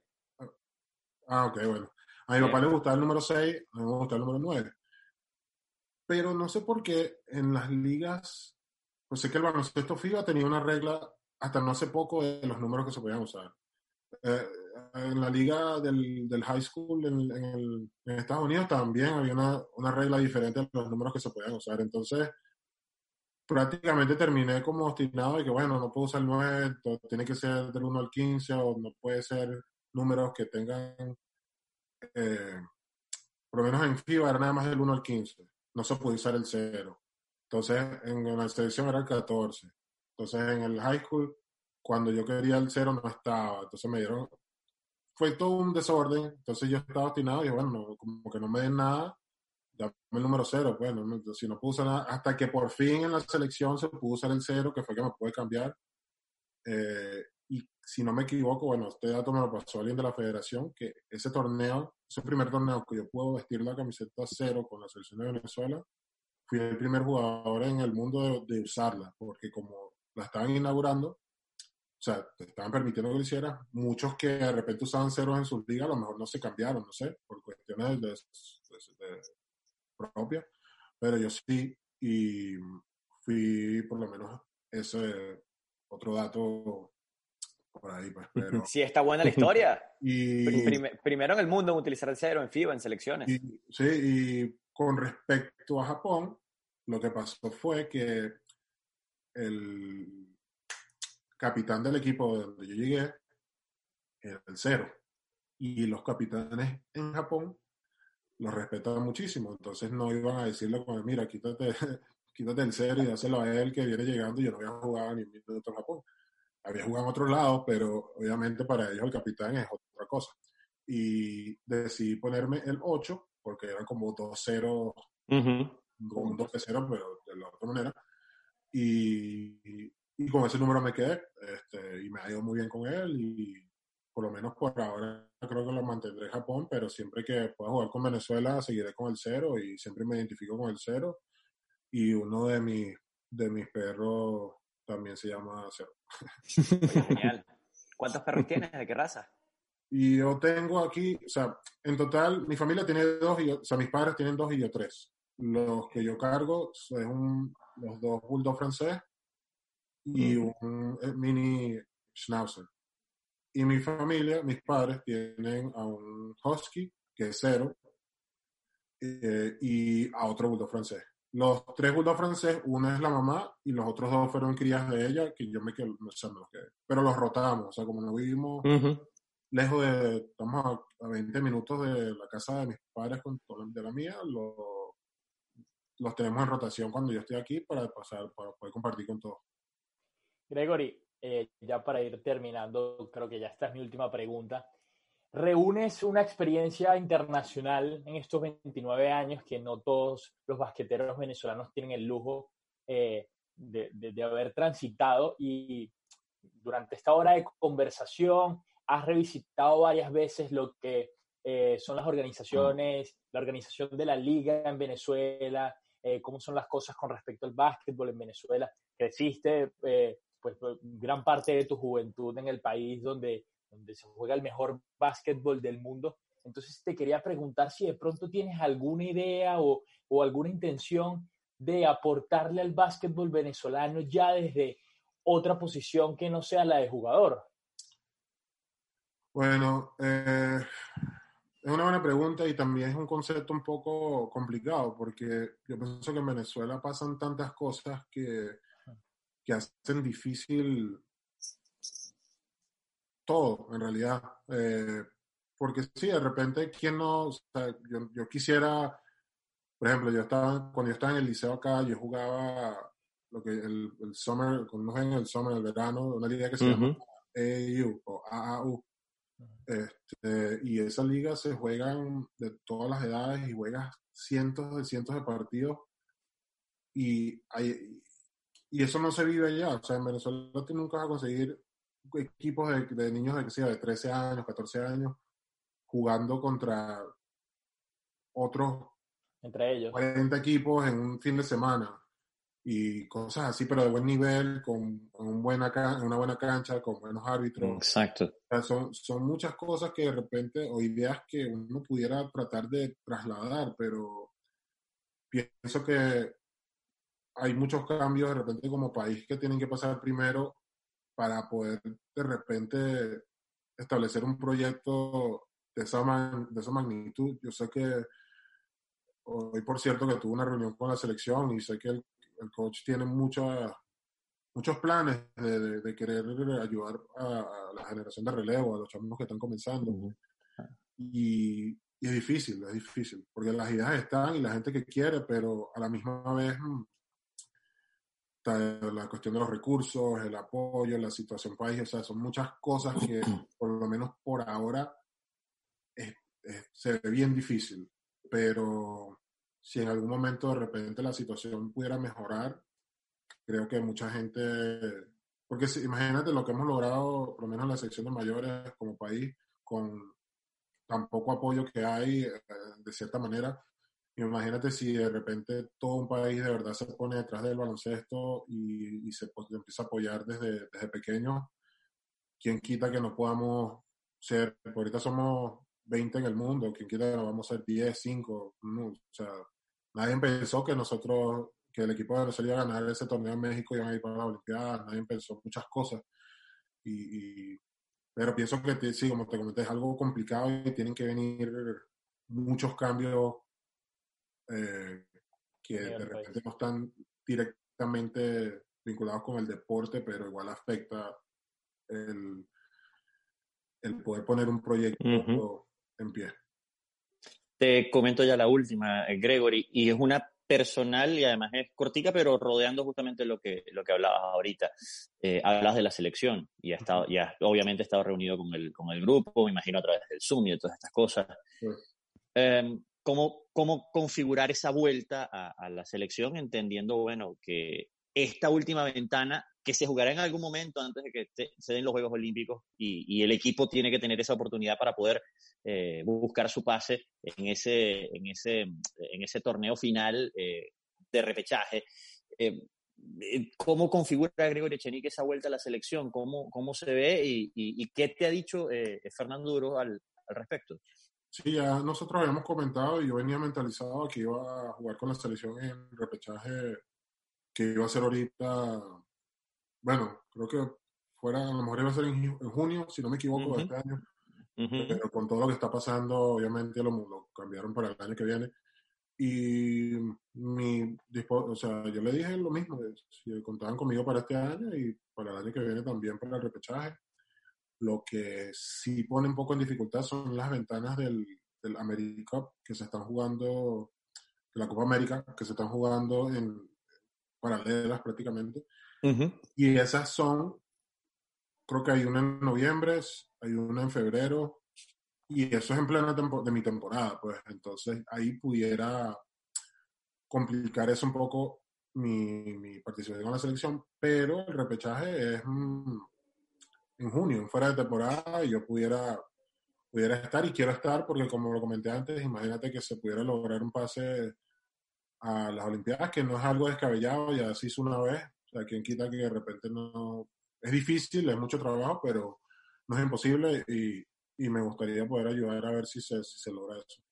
Ah, ok, bueno. A mi Bien. papá le gustaba el número 6, a mí me gustaba el número 9. Pero no sé por qué en las ligas, pues sé que el baloncesto FIBA tenía una regla hasta no hace poco de los números que se podían usar. Eh, en la liga del, del high school en, en el- en Estados Unidos también había una, una regla diferente de los números que se podían usar. Entonces, prácticamente terminé como obstinado de que, bueno, no puedo usar el 9, to- tiene que ser del 1 al 15 o no puede ser números que tengan, eh, por lo menos en FIBA era nada más del 1 al 15, no se puede usar el 0. Entonces, en la selección era el 14. Entonces, en el high school, cuando yo quería el 0 no estaba. Entonces me dieron, fue todo un desorden. Entonces yo estaba obstinado y bueno, no, como que no me den nada, dame el número 0. Bueno, no- si no puedo usar nada, hasta que por fin en la selección se pudo usar el 0, que fue que me pude cambiar. Eh, y si no me equivoco, bueno, este dato me lo pasó alguien de la federación, que ese torneo, ese primer torneo que yo puedo vestir la camiseta cero con la selección de Venezuela, fui el primer jugador en el mundo de, de usarla, porque como la estaban inaugurando, o sea, te estaban permitiendo que lo hiciera, muchos que de repente usaban ceros en sus ligas, a lo mejor no se cambiaron, no sé, por cuestiones de, de- de- propias, pero yo sí, y fui por lo menos ese otro dato por ahí, pues, [laughs] pero... Sí, está buena la [laughs] historia. Y, Pri- prime- primero en el mundo en utilizar el cero en FIBA, en selecciones. y- sí, y con respecto a Japón, lo que pasó fue que el capitán del equipo donde yo llegué era el cero. Y los capitanes en Japón los respetaban muchísimo. Entonces no iban a decirle como, mira, quítate, [laughs] quítate el cero y dáselo a él que viene llegando. Yo no había jugado ni un minuto en Japón. Había jugado en otros lados, pero obviamente para ellos el capitán es otra cosa. Y decidí ponerme el 8, porque eran como dos ceros como un 2-0, pero de la otra manera. Y, y con ese número me quedé, este, y me ha ido muy bien con él, y por lo menos por ahora creo que lo mantendré en Japón, pero siempre que pueda jugar con Venezuela seguiré con el cero, y siempre me identifico con el cero, y uno de mis, de mis perros también se llama cero. Oye, genial. [laughs] ¿Cuántos perros tienes? ¿De qué raza? Y yo tengo aquí, o sea, en total, mi familia tiene dos, y yo- o sea, mis padres tienen dos y yo tres. Los que yo cargo son un- los dos bulldog francés y un eh, mini schnauzer. Y mi familia, mis padres, tienen a un husky, que es cero, eh, y a otro bulldog francés. Los tres bulldog francés, uno es la mamá y los otros dos fueron crías de ella, que yo me quedé, o sea, me los quedé. Pero los rotamos, o sea, como no vivimos lejos de, estamos a, a 20 minutos de la casa de mis padres con con de la mía, lo- los tenemos en rotación cuando yo estoy aquí para pasar, para poder compartir con todos. Gregory, eh, ya para ir terminando, creo que ya esta es mi última pregunta. reúnes una experiencia internacional en estos 29 años que no todos los basqueteros venezolanos tienen el lujo eh, de, de, haber transitado y durante esta hora de conversación has revisitado varias veces lo que eh, son las organizaciones, la organización de la liga en Venezuela, eh, cómo son las cosas con respecto al básquetbol en Venezuela. Creciste eh, pues, gran parte de tu juventud en el país donde, donde se juega el mejor básquetbol del mundo. Entonces te quería preguntar si de pronto tienes alguna idea o, o alguna intención de aportarle al básquetbol venezolano ya desde otra posición que no sea la de jugador. Bueno, eh, es una buena pregunta y también es un concepto un poco complicado porque yo pienso que en Venezuela pasan tantas cosas que, que hacen difícil todo, en realidad. Eh, porque sí, de repente, ¿quién no? yo, quisiera, por ejemplo, yo estaba, cuando yo estaba en el liceo acá, yo jugaba lo que el, el summer, cuando nos en el summer, el verano, una liga que se llama AAU o AAU. Este, y esa liga se juegan de todas las edades y juegas cientos de cientos de partidos y, hay, y eso no se vive allá. O sea, en Venezuela tú nunca vas a conseguir equipos de, de niños de, que sea, de 13 años, 14 años, jugando contra otros entre ellos 40 equipos en un fin de semana y cosas así, pero de buen nivel, con, un buena una buena cancha, con buenos árbitros. Exacto. son, son muchas cosas que de repente, o ideas que uno pudiera tratar de trasladar, pero pienso que hay muchos cambios de repente como país que tienen que pasar primero para poder de repente establecer un proyecto de esa, de esa magnitud. Yo sé que hoy, por cierto, que tuve una reunión con la selección y sé que el el coach tiene muchos muchos planes de, querer ayudar a, la generación de relevo, a los chavos que están comenzando. y, es difícil, es difícil, porque las ideas están y la gente que quiere, pero a la misma vez mm, la cuestión de los recursos, el apoyo, la situación país, o sea, son muchas cosas que [clears throat] por lo menos por ahora se ve bien difícil, pero si en algún momento de repente la situación pudiera mejorar, creo que mucha gente, porque si, imagínate lo que hemos logrado, por lo menos en la sección de mayores como país, con tan poco apoyo que hay, eh, de cierta manera, imagínate si de repente todo un país de verdad se pone detrás del baloncesto y, se empieza a apoyar desde, desde pequeño, ¿quién quita que no podamos ser, ahorita somos 20 en el mundo, ¿quién quita que no vamos a ser 10, 5? No, o sea, nadie pensó que nosotros, que el equipo de Venezuela iba a ganar ese torneo en México y iban a ir para la Olimpiada, nadie pensó muchas cosas. Y, pero pienso que sí, como te comenté, es algo complicado y tienen que venir muchos cambios eh, que de pues. repente no están directamente vinculados con el deporte, pero igual afecta el, el poder poner un proyecto en pie. Te comento ya la última, eh, Gregory, y es una personal y además es cortica, pero rodeando justamente lo que, lo que hablabas ahorita. Eh, hablas de la selección y ha estado, ya obviamente ha estado reunido con el, con el grupo, me imagino a través del Zoom y de todas estas cosas. Em, ¿cómo, ¿Cómo configurar esa vuelta a, la selección entendiendo, bueno, que esta última ventana que se jugará en algún momento antes de que se den los Juegos Olímpicos y, el equipo tiene que tener esa oportunidad para poder eh, buscar su pase en ese, en ese, en ese torneo final eh, de repechaje. Eh, ¿Cómo configura Gregorio Echenique esa vuelta a la selección? ¿Cómo, cómo se ve y, qué te ha dicho Fernando Duro al respecto? Sí, ya nosotros habíamos comentado y yo venía mentalizado que iba a jugar con la selección en repechaje que iba a ser ahorita bueno, creo que fuera, a lo mejor iba a ser en, junio, si no me equivoco, de este año. Pero con todo lo que está pasando, obviamente lo, lo, cambiaron para el año que viene. Y mi, o sea, yo le dije lo mismo, si contaban conmigo para este año y para el año que viene también para el repechaje. Lo que sí pone un poco en dificultad son las ventanas del, del America que se están jugando, de la Copa América, que se están jugando en paralelas prácticamente. Y esas son, creo que hay una en noviembre, hay una en febrero y eso es en plena de mi temporada, pues entonces ahí pudiera complicar eso un poco mi, mi participación en la selección, pero el repechaje es mm, en junio, fuera de temporada, y yo pudiera, pudiera estar y quiero estar porque como lo comenté antes, imagínate que se pudiera lograr un pase a las Olimpiadas, que no es algo descabellado, ya se hizo una vez, o sea, quien quita que de repente no... Es difícil, es mucho trabajo, pero no es imposible y, y me gustaría poder ayudar a ver si se, si se logra eso.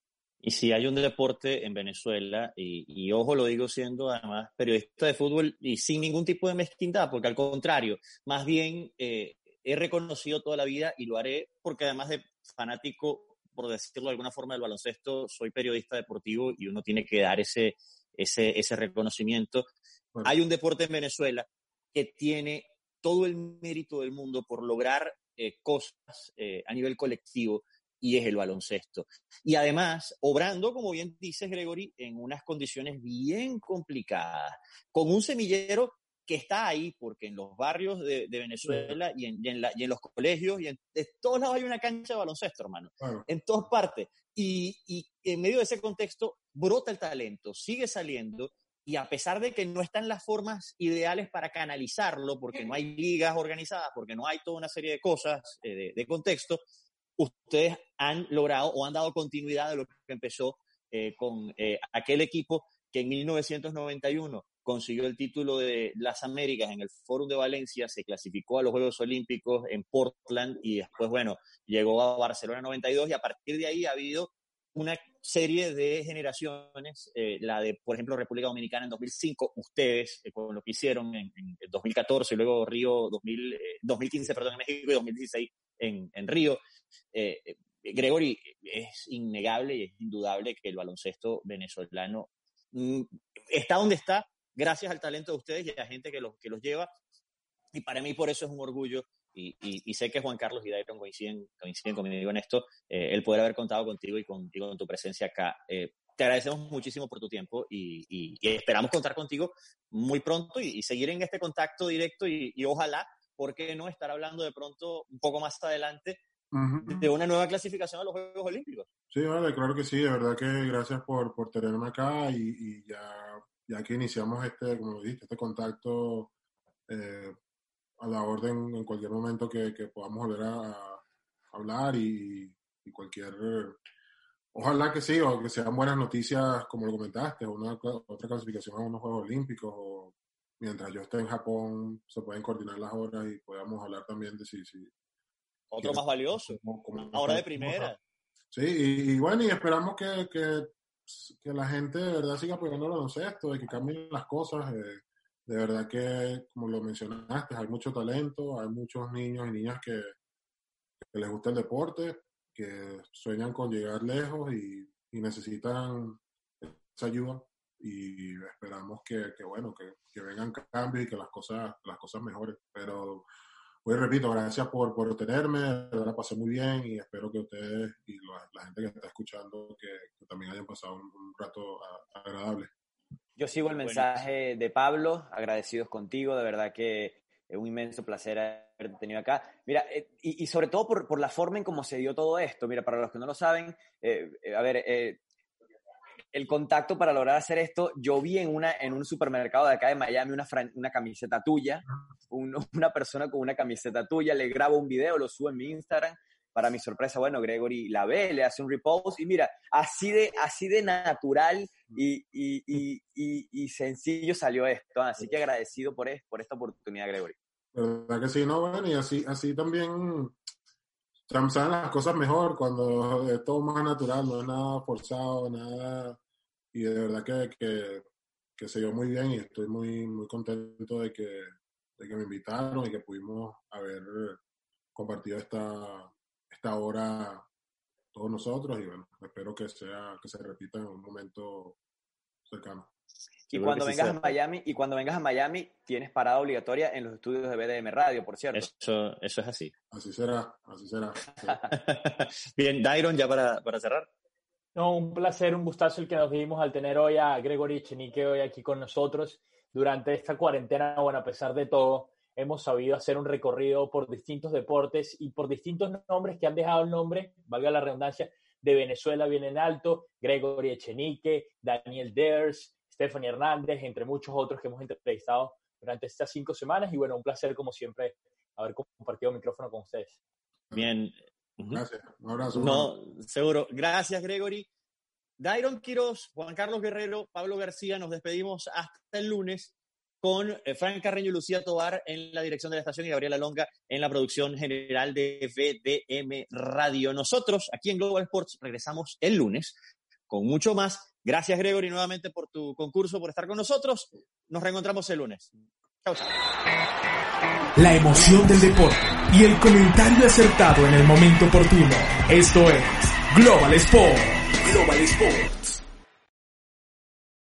Y si hay un deporte en Venezuela, y, ojo lo digo siendo además periodista de fútbol y sin ningún tipo de mezquindad, porque al contrario, más bien eh, he reconocido toda la vida y lo haré porque además de fanático, por decirlo de alguna forma, del baloncesto, soy periodista deportivo y uno tiene que dar ese, ese, ese reconocimiento. Bueno. Hay un deporte en Venezuela que tiene todo el mérito del mundo por lograr eh, cosas eh, a nivel colectivo y es el baloncesto. Y además, obrando, como bien dices, Gregory, en unas condiciones bien complicadas, con un semillero que está ahí, porque en los barrios de, de Venezuela y en, y, en la, y en, los colegios y en de todos lados hay una cancha de baloncesto, hermano, claro. en todas partes. Y, y en medio de ese contexto brota el talento, sigue saliendo y a pesar de que no están las formas ideales para canalizarlo, porque no hay ligas organizadas, porque no hay toda una serie de cosas eh, de, de, contexto, ustedes han logrado o han dado continuidad de lo que empezó eh, con eh, aquel equipo que en 1991 consiguió el título de las Américas en el Fórum de Valencia, se clasificó a los Juegos Olímpicos en Portland y después, bueno, llegó a Barcelona 92 y a partir de ahí ha habido una serie de generaciones, eh, la de, por ejemplo, República Dominicana en 2005, ustedes, eh, con lo que hicieron en, en 2014 y luego Río 2000, eh, 2015, perdón, en México y 2016 en, en Río. Eh, Gregory, es innegable y es indudable que el baloncesto venezolano mm, está donde está gracias al talento de ustedes y a la gente que los, que los lleva. Y para mí por eso es un orgullo y, y, y, sé que Juan Carlos y Dayton coinciden, coinciden conmigo en esto, eh, el poder haber contado contigo y con, y con tu presencia acá. Eh, te agradecemos muchísimo por tu tiempo y, y esperamos contar contigo muy pronto y, seguir en este contacto directo y, ojalá, ¿por qué no estar hablando de pronto un poco más adelante uh -huh. de una nueva clasificación a los Juegos Olímpicos? Sí, vale, claro que sí, de verdad que gracias por, por tenerme acá y, ya, ya que iniciamos este, como lo dijiste, este contacto. Eh, a la orden en cualquier momento que, que podamos volver a, a hablar y, y, cualquier... Ojalá que sí, o que sean buenas noticias, como lo comentaste, una, otra clasificación a unos Juegos Olímpicos, o mientras yo esté en Japón se pueden coordinar las horas y podamos hablar también de si... si Otro más valioso, como, como, hora de primera. Sí, y, y, bueno, y esperamos que, que, que, la gente de verdad siga apoyando el baloncesto, de que cambien las cosas. Eh, de verdad que, como lo mencionaste, hay mucho talento, hay muchos niños y niñas que, les gusta el deporte, que sueñan con llegar lejos y, necesitan esa ayuda y esperamos que, bueno, que, vengan cambios y que las cosas, las cosas mejoren. Pero, hoy repito, gracias por, por tenerme, la pasé muy bien y espero que ustedes y la, la gente que está escuchando que, que también hayan pasado un, un rato a, agradable. Yo sigo el mensaje bueno. de Pablo, agradecidos contigo, de verdad que es un inmenso placer haberte tenido acá. Mira, eh, y, y, sobre todo por, por, la forma en cómo se dio todo esto. Mira, para los que no lo saben, eh, a ver, eh, el contacto para lograr hacer esto, yo vi en, una, en un supermercado de acá de Miami una, una camiseta tuya, un, [laughs] una persona con una camiseta tuya, le grabo un video, lo subo en mi Instagram, para mi sorpresa, bueno, Gregory la ve, le hace un repost y mira, así de, así de natural y, y, y, y, sencillo salió esto. Así que agradecido por, por esta oportunidad, Gregory. ¿Verdad que sí? No, bueno, y así, así también salen las cosas mejor cuando es todo más natural, no es nada forzado, nada. Y de verdad que, que, que se dio muy bien y estoy muy, muy contento de que, de que me invitaron y que pudimos haber compartido esta, esta hora todos nosotros y bueno, espero que sea que se repita en un momento cercano. Y cuando vengas sí a Miami, y cuando vengas a Miami, tienes parada obligatoria en los estudios de BDM Radio, por cierto. Eso, eso es así. Así será, así será. Sí. [laughs] Bien, Dairon, ya para, para cerrar. No, un placer, un gustazo el que nos vimos al tener hoy a Gregory Chenique hoy aquí con nosotros durante esta cuarentena, bueno, a pesar de todo, hemos sabido hacer un recorrido por distintos deportes y por distintos nombres que han dejado el nombre, valga la redundancia, de Venezuela bien en alto, Gregory Echenique, Daniel Ders, Stephanie Hernández, entre muchos otros que hemos entrevistado durante estas cinco semanas. Y bueno, un placer como siempre haber compartido el micrófono con ustedes. Bien. Gracias. Un abrazo. No, seguro. Gracias, Gregory. Dairon Quiroz, Juan Carlos Guerrero, Pablo García, nos despedimos hasta el lunes con eh, Frank Carreño y Lucía Tobar en la dirección de la estación y Gabriela Longa en la producción general de VDM Radio. Nosotros, aquí en Global Sports, regresamos el lunes con mucho más. Gracias, Gregory, nuevamente por tu concurso, por estar con nosotros. Nos reencontramos el lunes. La emoción del deporte y el comentario acertado en el momento oportuno. Esto es Global Sport. Global Sport.